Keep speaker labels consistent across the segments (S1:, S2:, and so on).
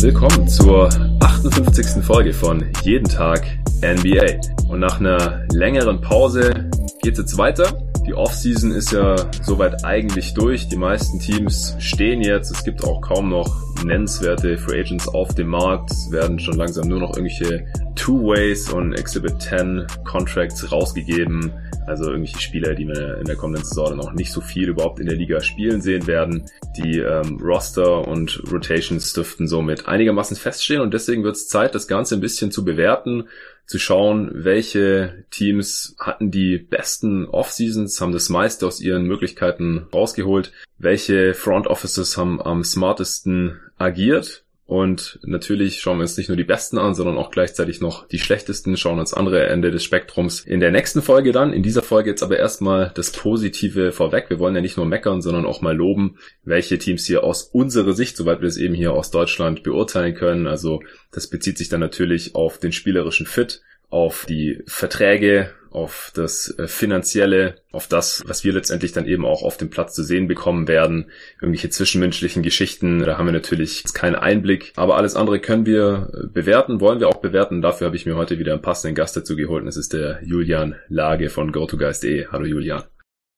S1: Willkommen zur 58. Folge von Jeden Tag NBA. Und nach einer längeren Pause geht's jetzt weiter. Die Offseason ist ja soweit eigentlich durch. Die meisten Teams stehen jetzt. Es gibt auch kaum noch nennenswerte Free Agents auf dem Markt. Es werden schon langsam nur noch irgendwelche Two-Ways und Exhibit 10 Contracts rausgegeben. Also irgendwelche Spieler, die wir in der kommenden Saison noch nicht so viel überhaupt in der Liga spielen sehen werden. Die ähm, Roster und Rotations dürften somit einigermaßen feststehen und deswegen wird es Zeit, das Ganze ein bisschen zu bewerten, zu schauen, welche Teams hatten die besten Off-Seasons, haben das meiste aus ihren Möglichkeiten rausgeholt, welche Front Offices haben am smartesten agiert und natürlich schauen wir uns nicht nur die besten an, sondern auch gleichzeitig noch die schlechtesten, schauen uns andere Ende des Spektrums in der nächsten Folge dann. In dieser Folge jetzt aber erstmal das Positive vorweg. Wir wollen ja nicht nur meckern, sondern auch mal loben, welche Teams hier aus unserer Sicht, soweit wir es eben hier aus Deutschland beurteilen können. Also das bezieht sich dann natürlich auf den spielerischen Fit, auf die Verträge, auf das äh, Finanzielle, auf das, was wir letztendlich dann eben auch auf dem Platz zu sehen bekommen werden. Irgendwelche zwischenmenschlichen Geschichten, da haben wir natürlich keinen Einblick. Aber alles andere können wir äh, bewerten, wollen wir auch bewerten. Dafür habe ich mir heute wieder einen passenden Gast dazu geholt. Das ist der Julian Lage von GoToGuys.de. Hallo Julian.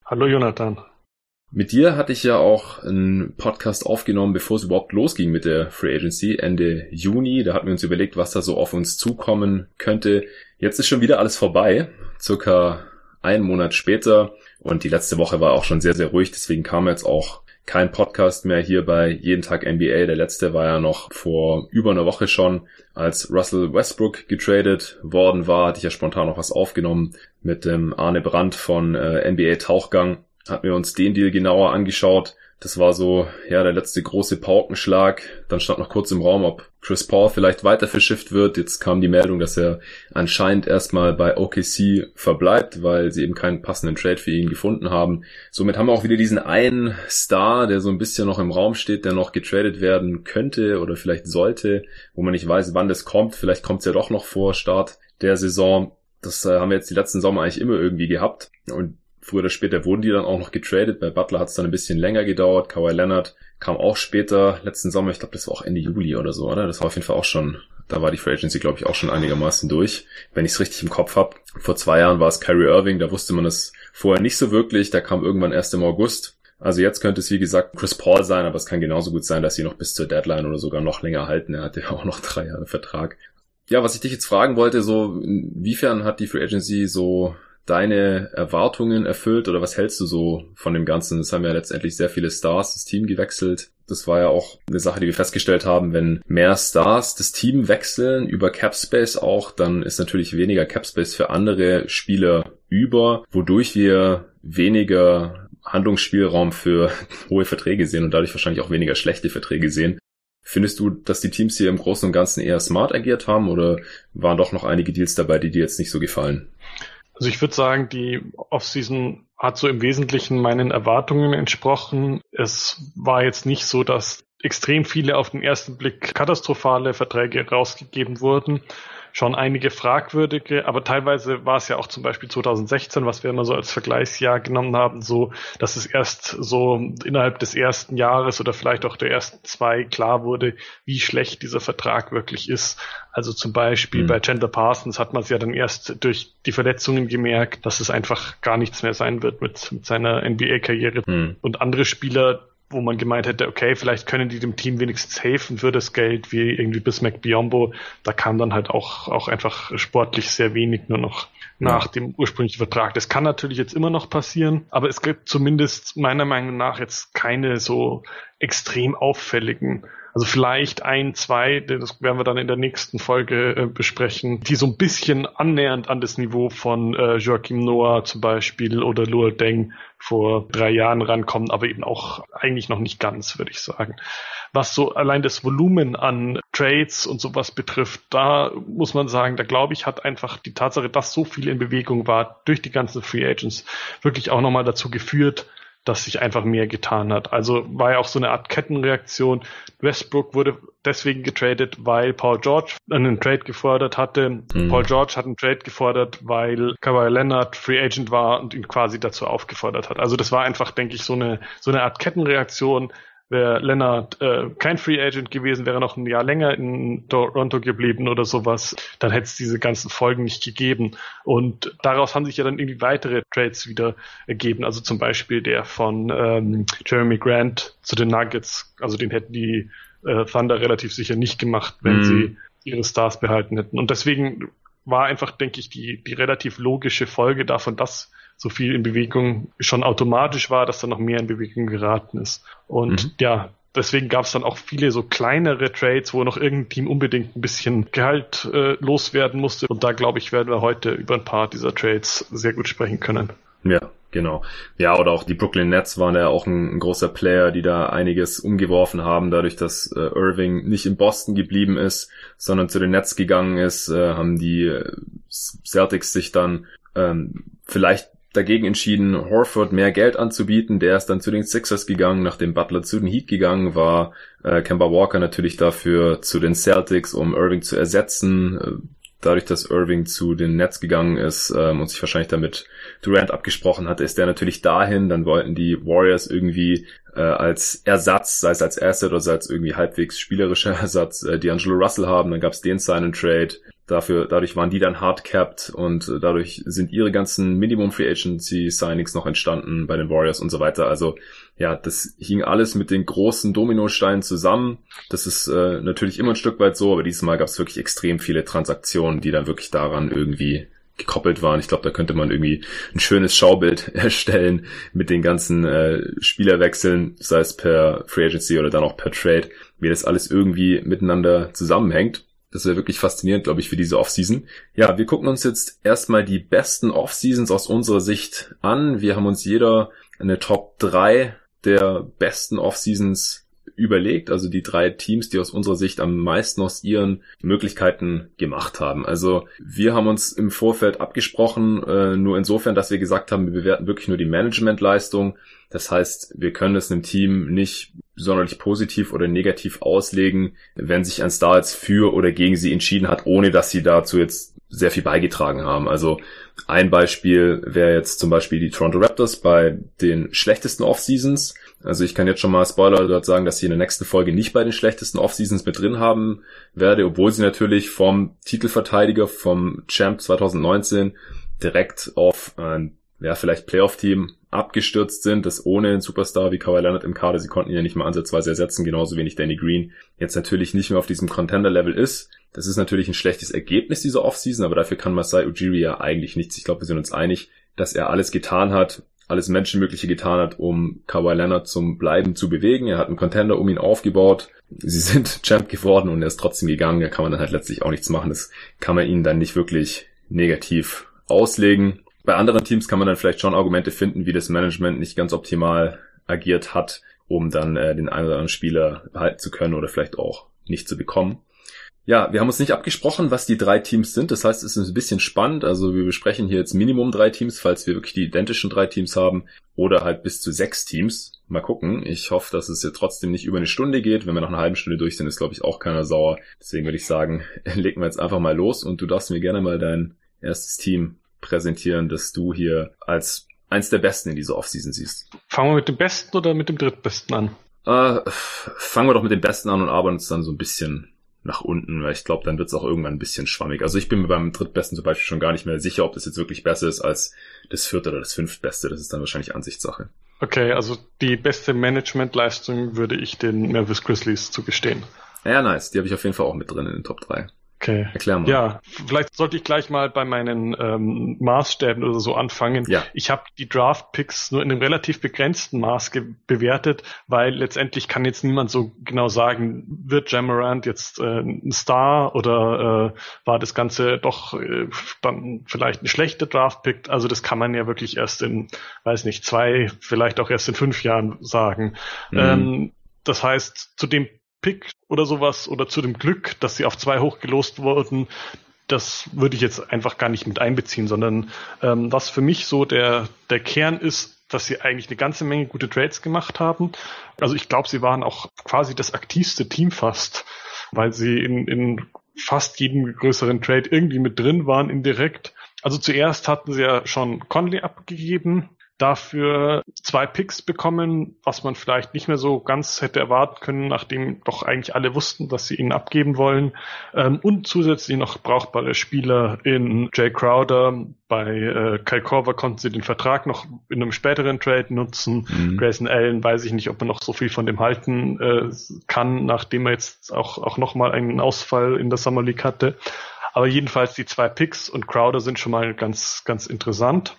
S2: Hallo Jonathan.
S1: Mit dir hatte ich ja auch einen Podcast aufgenommen, bevor es überhaupt losging mit der Free Agency Ende Juni. Da hatten wir uns überlegt, was da so auf uns zukommen könnte. Jetzt ist schon wieder alles vorbei, circa einen Monat später. Und die letzte Woche war auch schon sehr, sehr ruhig. Deswegen kam jetzt auch kein Podcast mehr hier bei Jeden Tag NBA. Der letzte war ja noch vor über einer Woche schon, als Russell Westbrook getradet worden war. Hatte ich ja spontan noch was aufgenommen mit dem Arne Brandt von äh, NBA Tauchgang. Hatten wir uns den Deal genauer angeschaut. Das war so, ja, der letzte große Paukenschlag. Dann stand noch kurz im Raum, ob Chris Paul vielleicht weiter verschifft wird. Jetzt kam die Meldung, dass er anscheinend erstmal bei OKC verbleibt, weil sie eben keinen passenden Trade für ihn gefunden haben. Somit haben wir auch wieder diesen einen Star, der so ein bisschen noch im Raum steht, der noch getradet werden könnte oder vielleicht sollte, wo man nicht weiß, wann das kommt. Vielleicht kommt es ja doch noch vor Start der Saison. Das äh, haben wir jetzt die letzten Sommer eigentlich immer irgendwie gehabt. Und früher oder später wurden die dann auch noch getradet. Bei Butler hat es dann ein bisschen länger gedauert. Kawhi Leonard kam auch später, letzten Sommer, ich glaube, das war auch Ende Juli oder so, oder? Das war auf jeden Fall auch schon, da war die Free Agency, glaube ich, auch schon einigermaßen durch. Wenn ich es richtig im Kopf habe. Vor zwei Jahren war es Kyrie Irving, da wusste man es vorher nicht so wirklich. Da kam irgendwann erst im August. Also jetzt könnte es wie gesagt Chris Paul sein, aber es kann genauso gut sein, dass sie noch bis zur Deadline oder sogar noch länger halten. Er hat ja auch noch drei Jahre Vertrag. Ja, was ich dich jetzt fragen wollte, so inwiefern hat die Free Agency so deine Erwartungen erfüllt oder was hältst du so von dem Ganzen? Es haben ja letztendlich sehr viele Stars das Team gewechselt. Das war ja auch eine Sache, die wir festgestellt haben. Wenn mehr Stars das Team wechseln über Capspace auch, dann ist natürlich weniger Capspace für andere Spieler über, wodurch wir weniger Handlungsspielraum für hohe Verträge sehen und dadurch wahrscheinlich auch weniger schlechte Verträge sehen. Findest du, dass die Teams hier im Großen und Ganzen eher smart agiert haben oder waren doch noch einige Deals dabei, die dir jetzt nicht so gefallen?
S2: Also ich würde sagen, die Offseason hat so im Wesentlichen meinen Erwartungen entsprochen. Es war jetzt nicht so, dass extrem viele auf den ersten Blick katastrophale Verträge rausgegeben wurden schon einige fragwürdige, aber teilweise war es ja auch zum Beispiel 2016, was wir immer so als Vergleichsjahr genommen haben, so, dass es erst so innerhalb des ersten Jahres oder vielleicht auch der ersten zwei klar wurde, wie schlecht dieser Vertrag wirklich ist. Also zum Beispiel mhm. bei Chandler Parsons hat man es ja dann erst durch die Verletzungen gemerkt, dass es einfach gar nichts mehr sein wird mit, mit seiner NBA-Karriere. Mhm. Und andere Spieler, wo man gemeint hätte, okay, vielleicht können die dem Team wenigstens helfen für das Geld, wie irgendwie Bismack Biombo. Da kam dann halt auch, auch einfach sportlich sehr wenig nur noch nach ja. dem ursprünglichen Vertrag. Das kann natürlich jetzt immer noch passieren, aber es gibt zumindest meiner Meinung nach jetzt keine so extrem auffälligen also vielleicht ein, zwei, das werden wir dann in der nächsten Folge äh, besprechen, die so ein bisschen annähernd an das Niveau von äh, Joachim Noah zum Beispiel oder Luol Deng vor drei Jahren rankommen, aber eben auch eigentlich noch nicht ganz, würde ich sagen. Was so allein das Volumen an Trades und sowas betrifft, da muss man sagen, da glaube ich, hat einfach die Tatsache, dass so viel in Bewegung war durch die ganzen Free Agents wirklich auch nochmal dazu geführt, dass sich einfach mehr getan hat. Also war ja auch so eine Art Kettenreaktion. Westbrook wurde deswegen getradet, weil Paul George einen Trade gefordert hatte. Mhm. Paul George hat einen Trade gefordert, weil Kawhi Leonard Free Agent war und ihn quasi dazu aufgefordert hat. Also das war einfach, denke ich, so eine, so eine Art Kettenreaktion. Wäre Leonard äh, kein Free Agent gewesen, wäre noch ein Jahr länger in Toronto geblieben oder sowas, dann hätte es diese ganzen Folgen nicht gegeben. Und daraus haben sich ja dann irgendwie weitere Trades wieder ergeben. Also zum Beispiel der von ähm, Jeremy Grant zu den Nuggets. Also den hätten die äh, Thunder relativ sicher nicht gemacht, wenn mhm. sie ihre Stars behalten hätten. Und deswegen war einfach, denke ich, die, die relativ logische Folge davon, dass so viel in Bewegung schon automatisch war, dass da noch mehr in Bewegung geraten ist. Und mhm. ja, deswegen gab es dann auch viele so kleinere Trades, wo noch irgendein Team unbedingt ein bisschen Gehalt äh, loswerden musste. Und da glaube ich, werden wir heute über ein paar dieser Trades sehr gut sprechen können.
S1: Ja, genau. Ja, oder auch die Brooklyn Nets waren ja auch ein, ein großer Player, die da einiges umgeworfen haben, dadurch, dass äh, Irving nicht in Boston geblieben ist, sondern zu den Nets gegangen ist, äh, haben die äh, Celtics sich dann ähm, vielleicht dagegen entschieden, Horford mehr Geld anzubieten. Der ist dann zu den Sixers gegangen, nachdem Butler zu den Heat gegangen war. Äh, Kemba Walker natürlich dafür zu den Celtics, um Irving zu ersetzen. Äh, dadurch, dass Irving zu den Nets gegangen ist ähm, und sich wahrscheinlich damit Durant abgesprochen hatte, ist der natürlich dahin. Dann wollten die Warriors irgendwie äh, als Ersatz, sei es als Asset oder sei es irgendwie halbwegs spielerischer Ersatz, äh, D'Angelo Russell haben. Dann gab es den Sign and Trade. Dafür, dadurch waren die dann hard capped und äh, dadurch sind ihre ganzen Minimum Free Agency Signings noch entstanden bei den Warriors und so weiter. Also ja, das hing alles mit den großen Dominosteinen zusammen. Das ist äh, natürlich immer ein Stück weit so, aber dieses Mal gab es wirklich extrem viele Transaktionen, die dann wirklich daran irgendwie gekoppelt waren. Ich glaube, da könnte man irgendwie ein schönes Schaubild erstellen mit den ganzen äh, Spielerwechseln, sei es per Free Agency oder dann auch per Trade, wie das alles irgendwie miteinander zusammenhängt. Das wäre wirklich faszinierend, glaube ich, für diese Offseason. Ja, wir gucken uns jetzt erstmal die besten Offseasons aus unserer Sicht an. Wir haben uns jeder eine Top 3 der besten Offseasons überlegt, also die drei Teams, die aus unserer Sicht am meisten aus ihren Möglichkeiten gemacht haben. Also wir haben uns im Vorfeld abgesprochen, äh, nur insofern, dass wir gesagt haben, wir bewerten wirklich nur die Managementleistung. Das heißt, wir können es einem Team nicht sonderlich positiv oder negativ auslegen, wenn sich ein Star jetzt für oder gegen sie entschieden hat, ohne dass sie dazu jetzt sehr viel beigetragen haben. Also ein Beispiel wäre jetzt zum Beispiel die Toronto Raptors bei den schlechtesten Off-Seasons. Also ich kann jetzt schon mal Spoiler dort sagen, dass sie in der nächsten Folge nicht bei den schlechtesten Off-Seasons mit drin haben werde, obwohl sie natürlich vom Titelverteidiger, vom Champ 2019 direkt auf ein, ja, vielleicht Playoff-Team abgestürzt sind, das ohne einen Superstar wie Kawhi Leonard im Kader, sie konnten ihn ja nicht mal ansatzweise ersetzen, genauso wenig Danny Green, jetzt natürlich nicht mehr auf diesem Contender-Level ist. Das ist natürlich ein schlechtes Ergebnis dieser Offseason, aber dafür kann Masai Ujiri ja eigentlich nichts. Ich glaube, wir sind uns einig, dass er alles getan hat, alles Menschenmögliche getan hat, um Kawhi Leonard zum Bleiben zu bewegen. Er hat einen Contender um ihn aufgebaut. Sie sind Champ geworden und er ist trotzdem gegangen. Da kann man dann halt letztlich auch nichts machen. Das kann man ihnen dann nicht wirklich negativ auslegen. Bei anderen Teams kann man dann vielleicht schon Argumente finden, wie das Management nicht ganz optimal agiert hat, um dann äh, den einen oder anderen Spieler behalten zu können oder vielleicht auch nicht zu bekommen. Ja, wir haben uns nicht abgesprochen, was die drei Teams sind. Das heißt, es ist ein bisschen spannend. Also wir besprechen hier jetzt Minimum drei Teams, falls wir wirklich die identischen drei Teams haben. Oder halt bis zu sechs Teams. Mal gucken. Ich hoffe, dass es jetzt trotzdem nicht über eine Stunde geht. Wenn wir nach einer halben Stunde durch sind, ist, glaube ich, auch keiner sauer. Deswegen würde ich sagen, legen wir jetzt einfach mal los und du darfst mir gerne mal dein erstes Team präsentieren, das du hier als eins der besten in dieser Offseason siehst.
S2: Fangen wir mit dem besten oder mit dem drittbesten an?
S1: Äh, fangen wir doch mit dem besten an und arbeiten uns dann so ein bisschen nach unten, weil ich glaube, dann wird es auch irgendwann ein bisschen schwammig. Also ich bin mir beim drittbesten zum Beispiel schon gar nicht mehr sicher, ob das jetzt wirklich besser ist als das vierte oder das fünftbeste. Das ist dann wahrscheinlich Ansichtssache.
S2: Okay, also die beste Managementleistung würde ich den Memphis Grizzlies zugestehen.
S1: Ja, nice. Die habe ich auf jeden Fall auch mit drin in den Top 3.
S2: Okay. Erklär mal. Ja, vielleicht sollte ich gleich mal bei meinen ähm, Maßstäben oder so anfangen. Ja. Ich habe die Draft-Picks nur in einem relativ begrenzten Maß bewertet, weil letztendlich kann jetzt niemand so genau sagen, wird Jamarant jetzt äh, ein Star oder äh, war das Ganze doch äh, dann vielleicht ein schlechter Draft-Pick. Also das kann man ja wirklich erst in, weiß nicht, zwei, vielleicht auch erst in fünf Jahren sagen. Mhm. Ähm, das heißt, zu dem Pick oder sowas oder zu dem Glück, dass sie auf zwei hochgelost wurden, das würde ich jetzt einfach gar nicht mit einbeziehen, sondern ähm, was für mich so der, der Kern ist, dass sie eigentlich eine ganze Menge gute Trades gemacht haben. Also ich glaube, sie waren auch quasi das aktivste Team fast, weil sie in, in fast jedem größeren Trade irgendwie mit drin waren, indirekt. Also zuerst hatten sie ja schon Conley abgegeben, dafür zwei Picks bekommen, was man vielleicht nicht mehr so ganz hätte erwarten können, nachdem doch eigentlich alle wussten, dass sie ihn abgeben wollen. Ähm, und zusätzlich noch brauchbare Spieler in Jay Crowder. Bei äh, Kyle Korver konnten sie den Vertrag noch in einem späteren Trade nutzen. Mhm. Grayson Allen weiß ich nicht, ob man noch so viel von dem halten äh, kann, nachdem er jetzt auch, auch nochmal einen Ausfall in der Summer League hatte. Aber jedenfalls die zwei Picks und Crowder sind schon mal ganz, ganz interessant.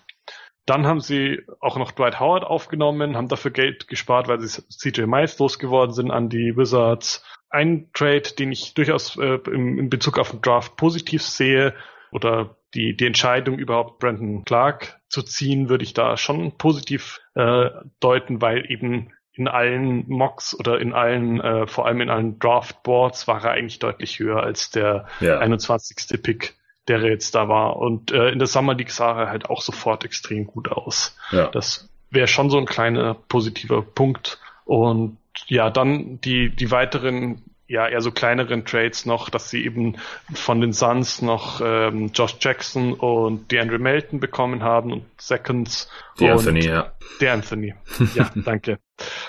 S2: Dann haben sie auch noch Dwight Howard aufgenommen, haben dafür Geld gespart, weil sie CJ Miles losgeworden sind an die Wizards. Ein Trade, den ich durchaus äh, in, in Bezug auf den Draft positiv sehe oder die, die Entscheidung überhaupt Brandon Clark zu ziehen, würde ich da schon positiv äh, deuten, weil eben in allen Mocks oder in allen, äh, vor allem in allen Draft Boards war er eigentlich deutlich höher als der ja. 21. Pick der jetzt da war. Und äh, in der Summer League sah er halt auch sofort extrem gut aus. Ja. Das wäre schon so ein kleiner positiver Punkt. Und ja, dann die, die weiteren, ja, eher so kleineren Trades noch, dass sie eben von den Suns noch ähm, Josh Jackson und DeAndre Melton bekommen haben und Seconds.
S1: Die Anthony, ja.
S2: Der Anthony. Ja, danke.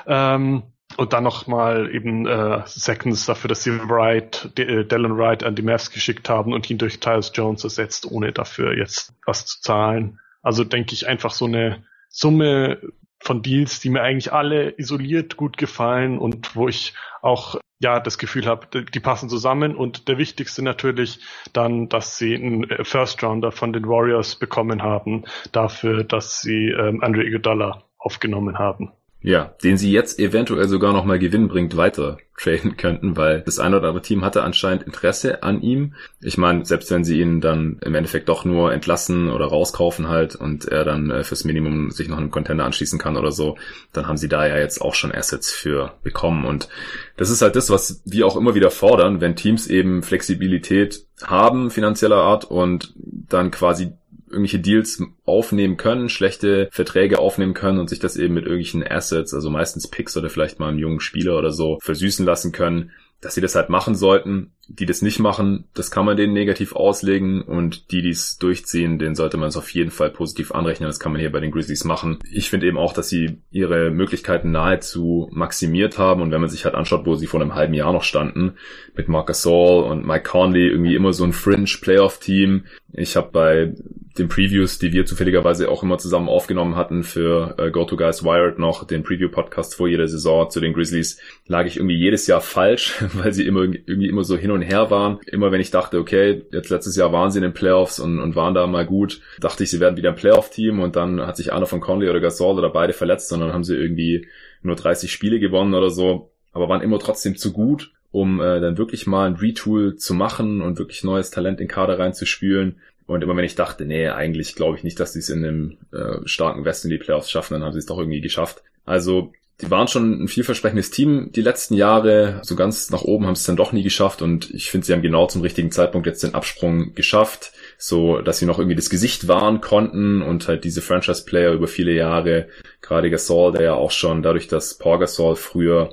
S2: Ähm, und dann nochmal eben äh, Seconds dafür, dass sie Wright, äh, Dallin Wright an die Mavs geschickt haben und ihn durch Tyus Jones ersetzt, ohne dafür jetzt was zu zahlen. Also denke ich einfach so eine Summe von Deals, die mir eigentlich alle isoliert gut gefallen und wo ich auch ja das Gefühl habe, die passen zusammen und der wichtigste natürlich dann, dass sie einen äh, First Rounder von den Warriors bekommen haben, dafür, dass sie ähm, Andre Iguodala aufgenommen haben.
S1: Ja, den sie jetzt eventuell sogar noch mal gewinnbringend weiter traden könnten, weil das eine oder andere Team hatte anscheinend Interesse an ihm. Ich meine, selbst wenn sie ihn dann im Endeffekt doch nur entlassen oder rauskaufen halt und er dann äh, fürs Minimum sich noch einem Contender anschließen kann oder so, dann haben sie da ja jetzt auch schon Assets für bekommen. Und das ist halt das, was wir auch immer wieder fordern, wenn Teams eben Flexibilität haben finanzieller Art und dann quasi irgendwelche Deals aufnehmen können, schlechte Verträge aufnehmen können und sich das eben mit irgendwelchen Assets, also meistens Picks oder vielleicht mal einen jungen Spieler oder so, versüßen lassen können, dass sie das halt machen sollten. Die das nicht machen, das kann man denen negativ auslegen und die, die es durchziehen, denen sollte man es auf jeden Fall positiv anrechnen. Das kann man hier bei den Grizzlies machen. Ich finde eben auch, dass sie ihre Möglichkeiten nahezu maximiert haben und wenn man sich halt anschaut, wo sie vor einem halben Jahr noch standen, mit Marcus Saul und Mike Conley, irgendwie immer so ein Fringe-Playoff-Team. Ich habe bei den Previews, die wir zufälligerweise auch immer zusammen aufgenommen hatten für äh, Go To Guys Wired noch, den Preview-Podcast vor jeder Saison zu den Grizzlies, lag ich irgendwie jedes Jahr falsch, weil sie immer irgendwie immer so hin und her waren. Immer wenn ich dachte, okay, jetzt letztes Jahr waren sie in den Playoffs und, und waren da mal gut, dachte ich, sie werden wieder ein Playoff-Team und dann hat sich einer von Conley oder Gasol oder beide verletzt, sondern haben sie irgendwie nur 30 Spiele gewonnen oder so, aber waren immer trotzdem zu gut um äh, dann wirklich mal ein Retool zu machen und wirklich neues Talent in Kader reinzuspülen. Und immer wenn ich dachte, nee, eigentlich glaube ich nicht, dass sie es in einem äh, starken Westen die Playoffs schaffen, dann haben sie es doch irgendwie geschafft. Also die waren schon ein vielversprechendes Team die letzten Jahre. So ganz nach oben haben sie es dann doch nie geschafft und ich finde, sie haben genau zum richtigen Zeitpunkt jetzt den Absprung geschafft, so dass sie noch irgendwie das Gesicht wahren konnten und halt diese Franchise-Player über viele Jahre, gerade Gasol, der ja auch schon dadurch, dass Paul Gasol früher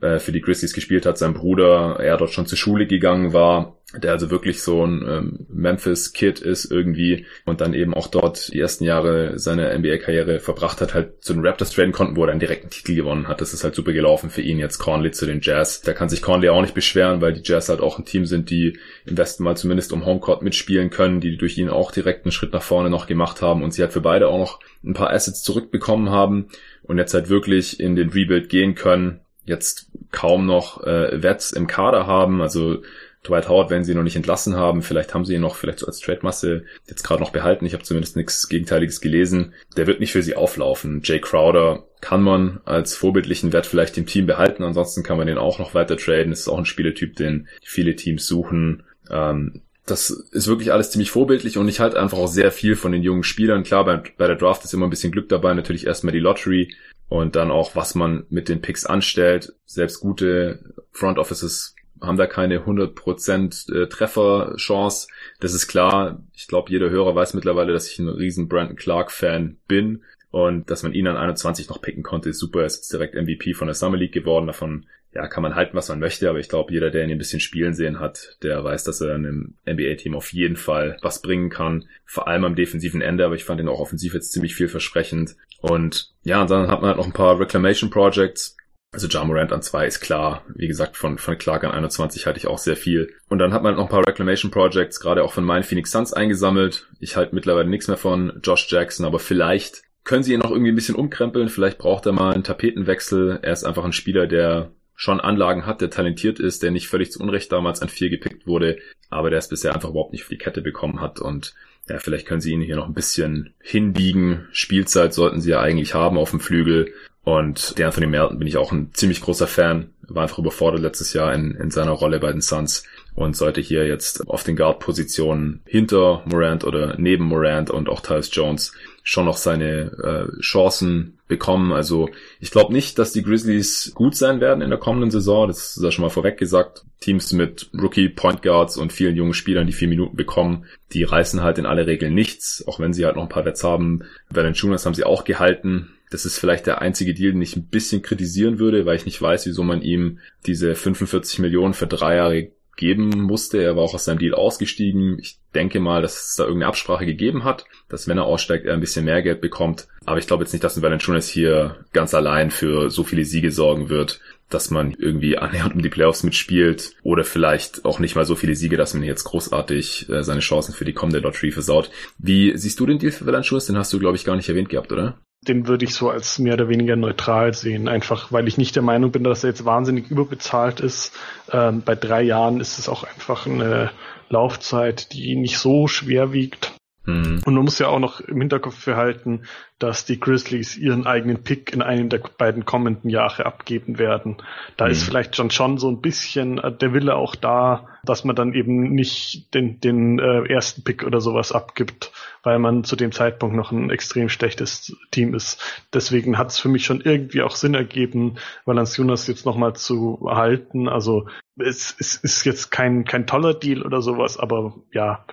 S1: äh, für die Grizzlies gespielt hat, sein Bruder, er dort schon zur Schule gegangen war, der also wirklich so ein ähm, Memphis-Kid ist irgendwie und dann eben auch dort die ersten Jahre seiner NBA-Karriere verbracht hat, halt zu den Raptors traden konnten, wo er einen direkten Titel gewonnen hat. Das ist halt super gelaufen für ihn jetzt Conley zu den Jazz. Da kann sich Conley auch nicht beschweren, weil die Jazz halt auch ein Team sind, die im Westen mal zumindest um Homecourt mitspielen können, die durch ihn auch direkt einen Schritt nach vorne noch gemacht haben und sie halt für beide auch noch ein paar Assets zurückbekommen haben und jetzt halt wirklich in den Rebuild gehen können jetzt kaum noch äh, Wets im Kader haben. Also Dwight Howard werden sie noch nicht entlassen haben. Vielleicht haben sie ihn noch vielleicht so als Trade-Masse jetzt gerade noch behalten. Ich habe zumindest nichts Gegenteiliges gelesen. Der wird nicht für sie auflaufen. Jay Crowder kann man als vorbildlichen Wert vielleicht im Team behalten. Ansonsten kann man den auch noch weiter traden. Das ist auch ein Spieletyp, den viele Teams suchen. Ähm, das ist wirklich alles ziemlich vorbildlich und ich halte einfach auch sehr viel von den jungen Spielern. Klar, bei, bei der Draft ist immer ein bisschen Glück dabei. Natürlich erstmal die Lottery und dann auch, was man mit den Picks anstellt. Selbst gute Front Offices haben da keine 100% äh, Trefferchance. Das ist klar. Ich glaube, jeder Hörer weiß mittlerweile, dass ich ein riesen Brandon Clark Fan bin. Und dass man ihn an 21 noch picken konnte, ist super. Er ist jetzt direkt MVP von der Summer League geworden. Davon ja, kann man halten, was man möchte, aber ich glaube, jeder, der ihn ein bisschen spielen sehen hat, der weiß, dass er einem NBA-Team auf jeden Fall was bringen kann. Vor allem am defensiven Ende, aber ich fand ihn auch offensiv jetzt ziemlich vielversprechend. Und ja, und dann hat man halt noch ein paar Reclamation Projects. Also Ja Morant an zwei ist klar. Wie gesagt, von, von Clark an 21 halte ich auch sehr viel. Und dann hat man noch ein paar Reclamation Projects, gerade auch von meinen Phoenix Suns eingesammelt. Ich halte mittlerweile nichts mehr von Josh Jackson, aber vielleicht können sie ihn noch irgendwie ein bisschen umkrempeln. Vielleicht braucht er mal einen Tapetenwechsel. Er ist einfach ein Spieler, der schon Anlagen hat, der talentiert ist, der nicht völlig zu Unrecht damals an vier gepickt wurde, aber der es bisher einfach überhaupt nicht für die Kette bekommen hat und ja, vielleicht können sie ihn hier noch ein bisschen hinbiegen. Spielzeit sollten sie ja eigentlich haben auf dem Flügel. Und der Anthony Melton bin ich auch ein ziemlich großer Fan. War einfach überfordert letztes Jahr in, in seiner Rolle bei den Suns und sollte hier jetzt auf den Guard-Positionen hinter Morant oder neben Morant und auch Tyus Jones schon noch seine äh, Chancen bekommen. Also ich glaube nicht, dass die Grizzlies gut sein werden in der kommenden Saison. Das ist ja schon mal vorweg gesagt. Teams mit Rookie Point Guards und vielen jungen Spielern, die vier Minuten bekommen, die reißen halt in aller Regel nichts, auch wenn sie halt noch ein paar Wets haben. Valanciunas haben sie auch gehalten. Das ist vielleicht der einzige Deal, den ich ein bisschen kritisieren würde, weil ich nicht weiß, wieso man ihm diese 45 Millionen für drei Jahre geben musste. Er war auch aus seinem Deal ausgestiegen. Ich denke mal, dass es da irgendeine Absprache gegeben hat, dass wenn er aussteigt, er ein bisschen mehr Geld bekommt. Aber ich glaube jetzt nicht, dass ein hier ganz allein für so viele Siege sorgen wird, dass man irgendwie annähernd um die Playoffs mitspielt oder vielleicht auch nicht mal so viele Siege, dass man jetzt großartig äh, seine Chancen für die kommende Lottery versaut. Wie siehst du den Deal für Valanciunas? Den hast du, glaube ich, gar nicht erwähnt gehabt, oder?
S2: Den würde ich so als mehr oder weniger neutral sehen, einfach weil ich nicht der Meinung bin, dass er jetzt wahnsinnig überbezahlt ist. Ähm, bei drei Jahren ist es auch einfach eine Laufzeit, die nicht so schwer wiegt. Mhm. Und man muss ja auch noch im Hinterkopf behalten, dass die Grizzlies ihren eigenen Pick in einem der beiden kommenden Jahre abgeben werden. Da mhm. ist vielleicht schon schon so ein bisschen äh, der Wille auch da, dass man dann eben nicht den, den äh, ersten Pick oder sowas abgibt, weil man zu dem Zeitpunkt noch ein extrem schlechtes Team ist. Deswegen hat es für mich schon irgendwie auch Sinn ergeben, Valanciunas jetzt nochmal zu halten. Also es, es ist jetzt kein, kein toller Deal oder sowas, aber ja,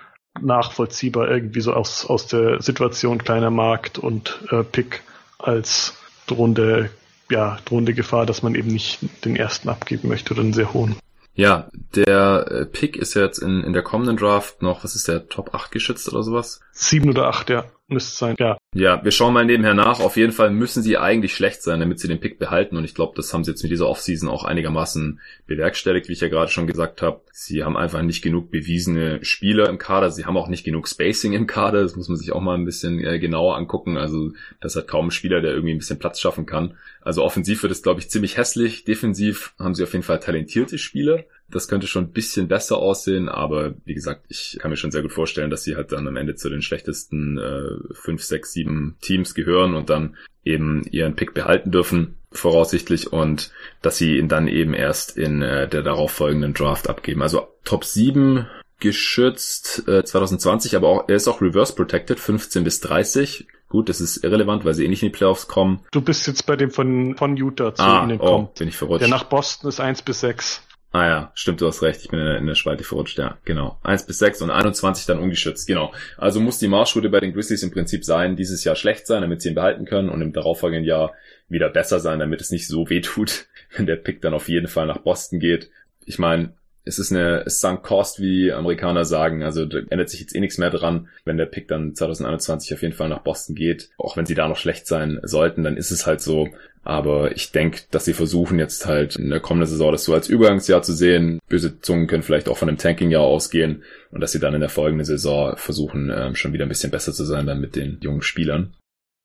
S2: nachvollziehbar irgendwie so aus, aus der Situation kleiner Markt und äh, Pick als drohende, ja, drohende Gefahr, dass man eben nicht den ersten abgeben möchte oder einen sehr hohen.
S1: Ja, der äh, Pick ist jetzt in, in der kommenden Draft noch, was ist der, Top 8 geschützt oder sowas?
S2: Sieben oder acht, ja, müsste sein, ja.
S1: Ja, wir schauen mal nebenher nach. Auf jeden Fall müssen sie eigentlich schlecht sein, damit sie den Pick behalten. Und ich glaube, das haben sie jetzt mit dieser Offseason auch einigermaßen bewerkstelligt, wie ich ja gerade schon gesagt habe. Sie haben einfach nicht genug bewiesene Spieler im Kader. Sie haben auch nicht genug Spacing im Kader. Das muss man sich auch mal ein bisschen äh, genauer angucken. Also das hat kaum ein Spieler, der irgendwie ein bisschen Platz schaffen kann. Also offensiv wird es, glaube ich, ziemlich hässlich. Defensiv haben sie auf jeden Fall talentierte Spieler. Das könnte schon ein bisschen besser aussehen, aber wie gesagt, ich kann mir schon sehr gut vorstellen, dass sie halt dann am Ende zu den schlechtesten äh, 5, 6, 7 Teams gehören und dann eben ihren Pick behalten dürfen, voraussichtlich, und dass sie ihn dann eben erst in äh, der darauffolgenden Draft abgeben. Also Top 7 geschützt äh, 2020, aber auch er ist auch reverse protected 15 bis 30. Gut, das ist irrelevant, weil sie eh nicht in die Playoffs kommen.
S2: Du bist jetzt bei dem von von Utah zu
S1: ah, ihnen oh, kommt. Bin ich verrutscht.
S2: Der nach Boston ist 1 bis 6.
S1: Ah ja, stimmt, du hast recht. Ich bin in der, Spalte verrutscht, ja, genau. 1 bis 6 und 21 dann ungeschützt, genau. Also muss die Marschroute bei den Grizzlies im Prinzip sein, dieses Jahr schlecht sein, damit sie ihn behalten können und im darauffolgenden Jahr wieder besser sein, damit es nicht so weh tut, wenn der Pick dann auf jeden Fall nach Boston geht. Ich meine, es ist eine Sunk Cost, wie Amerikaner sagen. Also da ändert sich jetzt eh nichts mehr dran. Wenn der Pick dann 2021 auf jeden Fall nach Boston geht, auch wenn sie da noch schlecht sein sollten, dann ist es halt so. Aber ich denke, dass sie versuchen jetzt halt in der kommenden Saison das so als Übergangsjahr zu sehen. Böse Zungen können vielleicht auch von einem Tanking-Jahr ausgehen und dass sie dann in der folgenden Saison versuchen, ähm, schon wieder ein bisschen besser zu sein dann mit den jungen Spielern.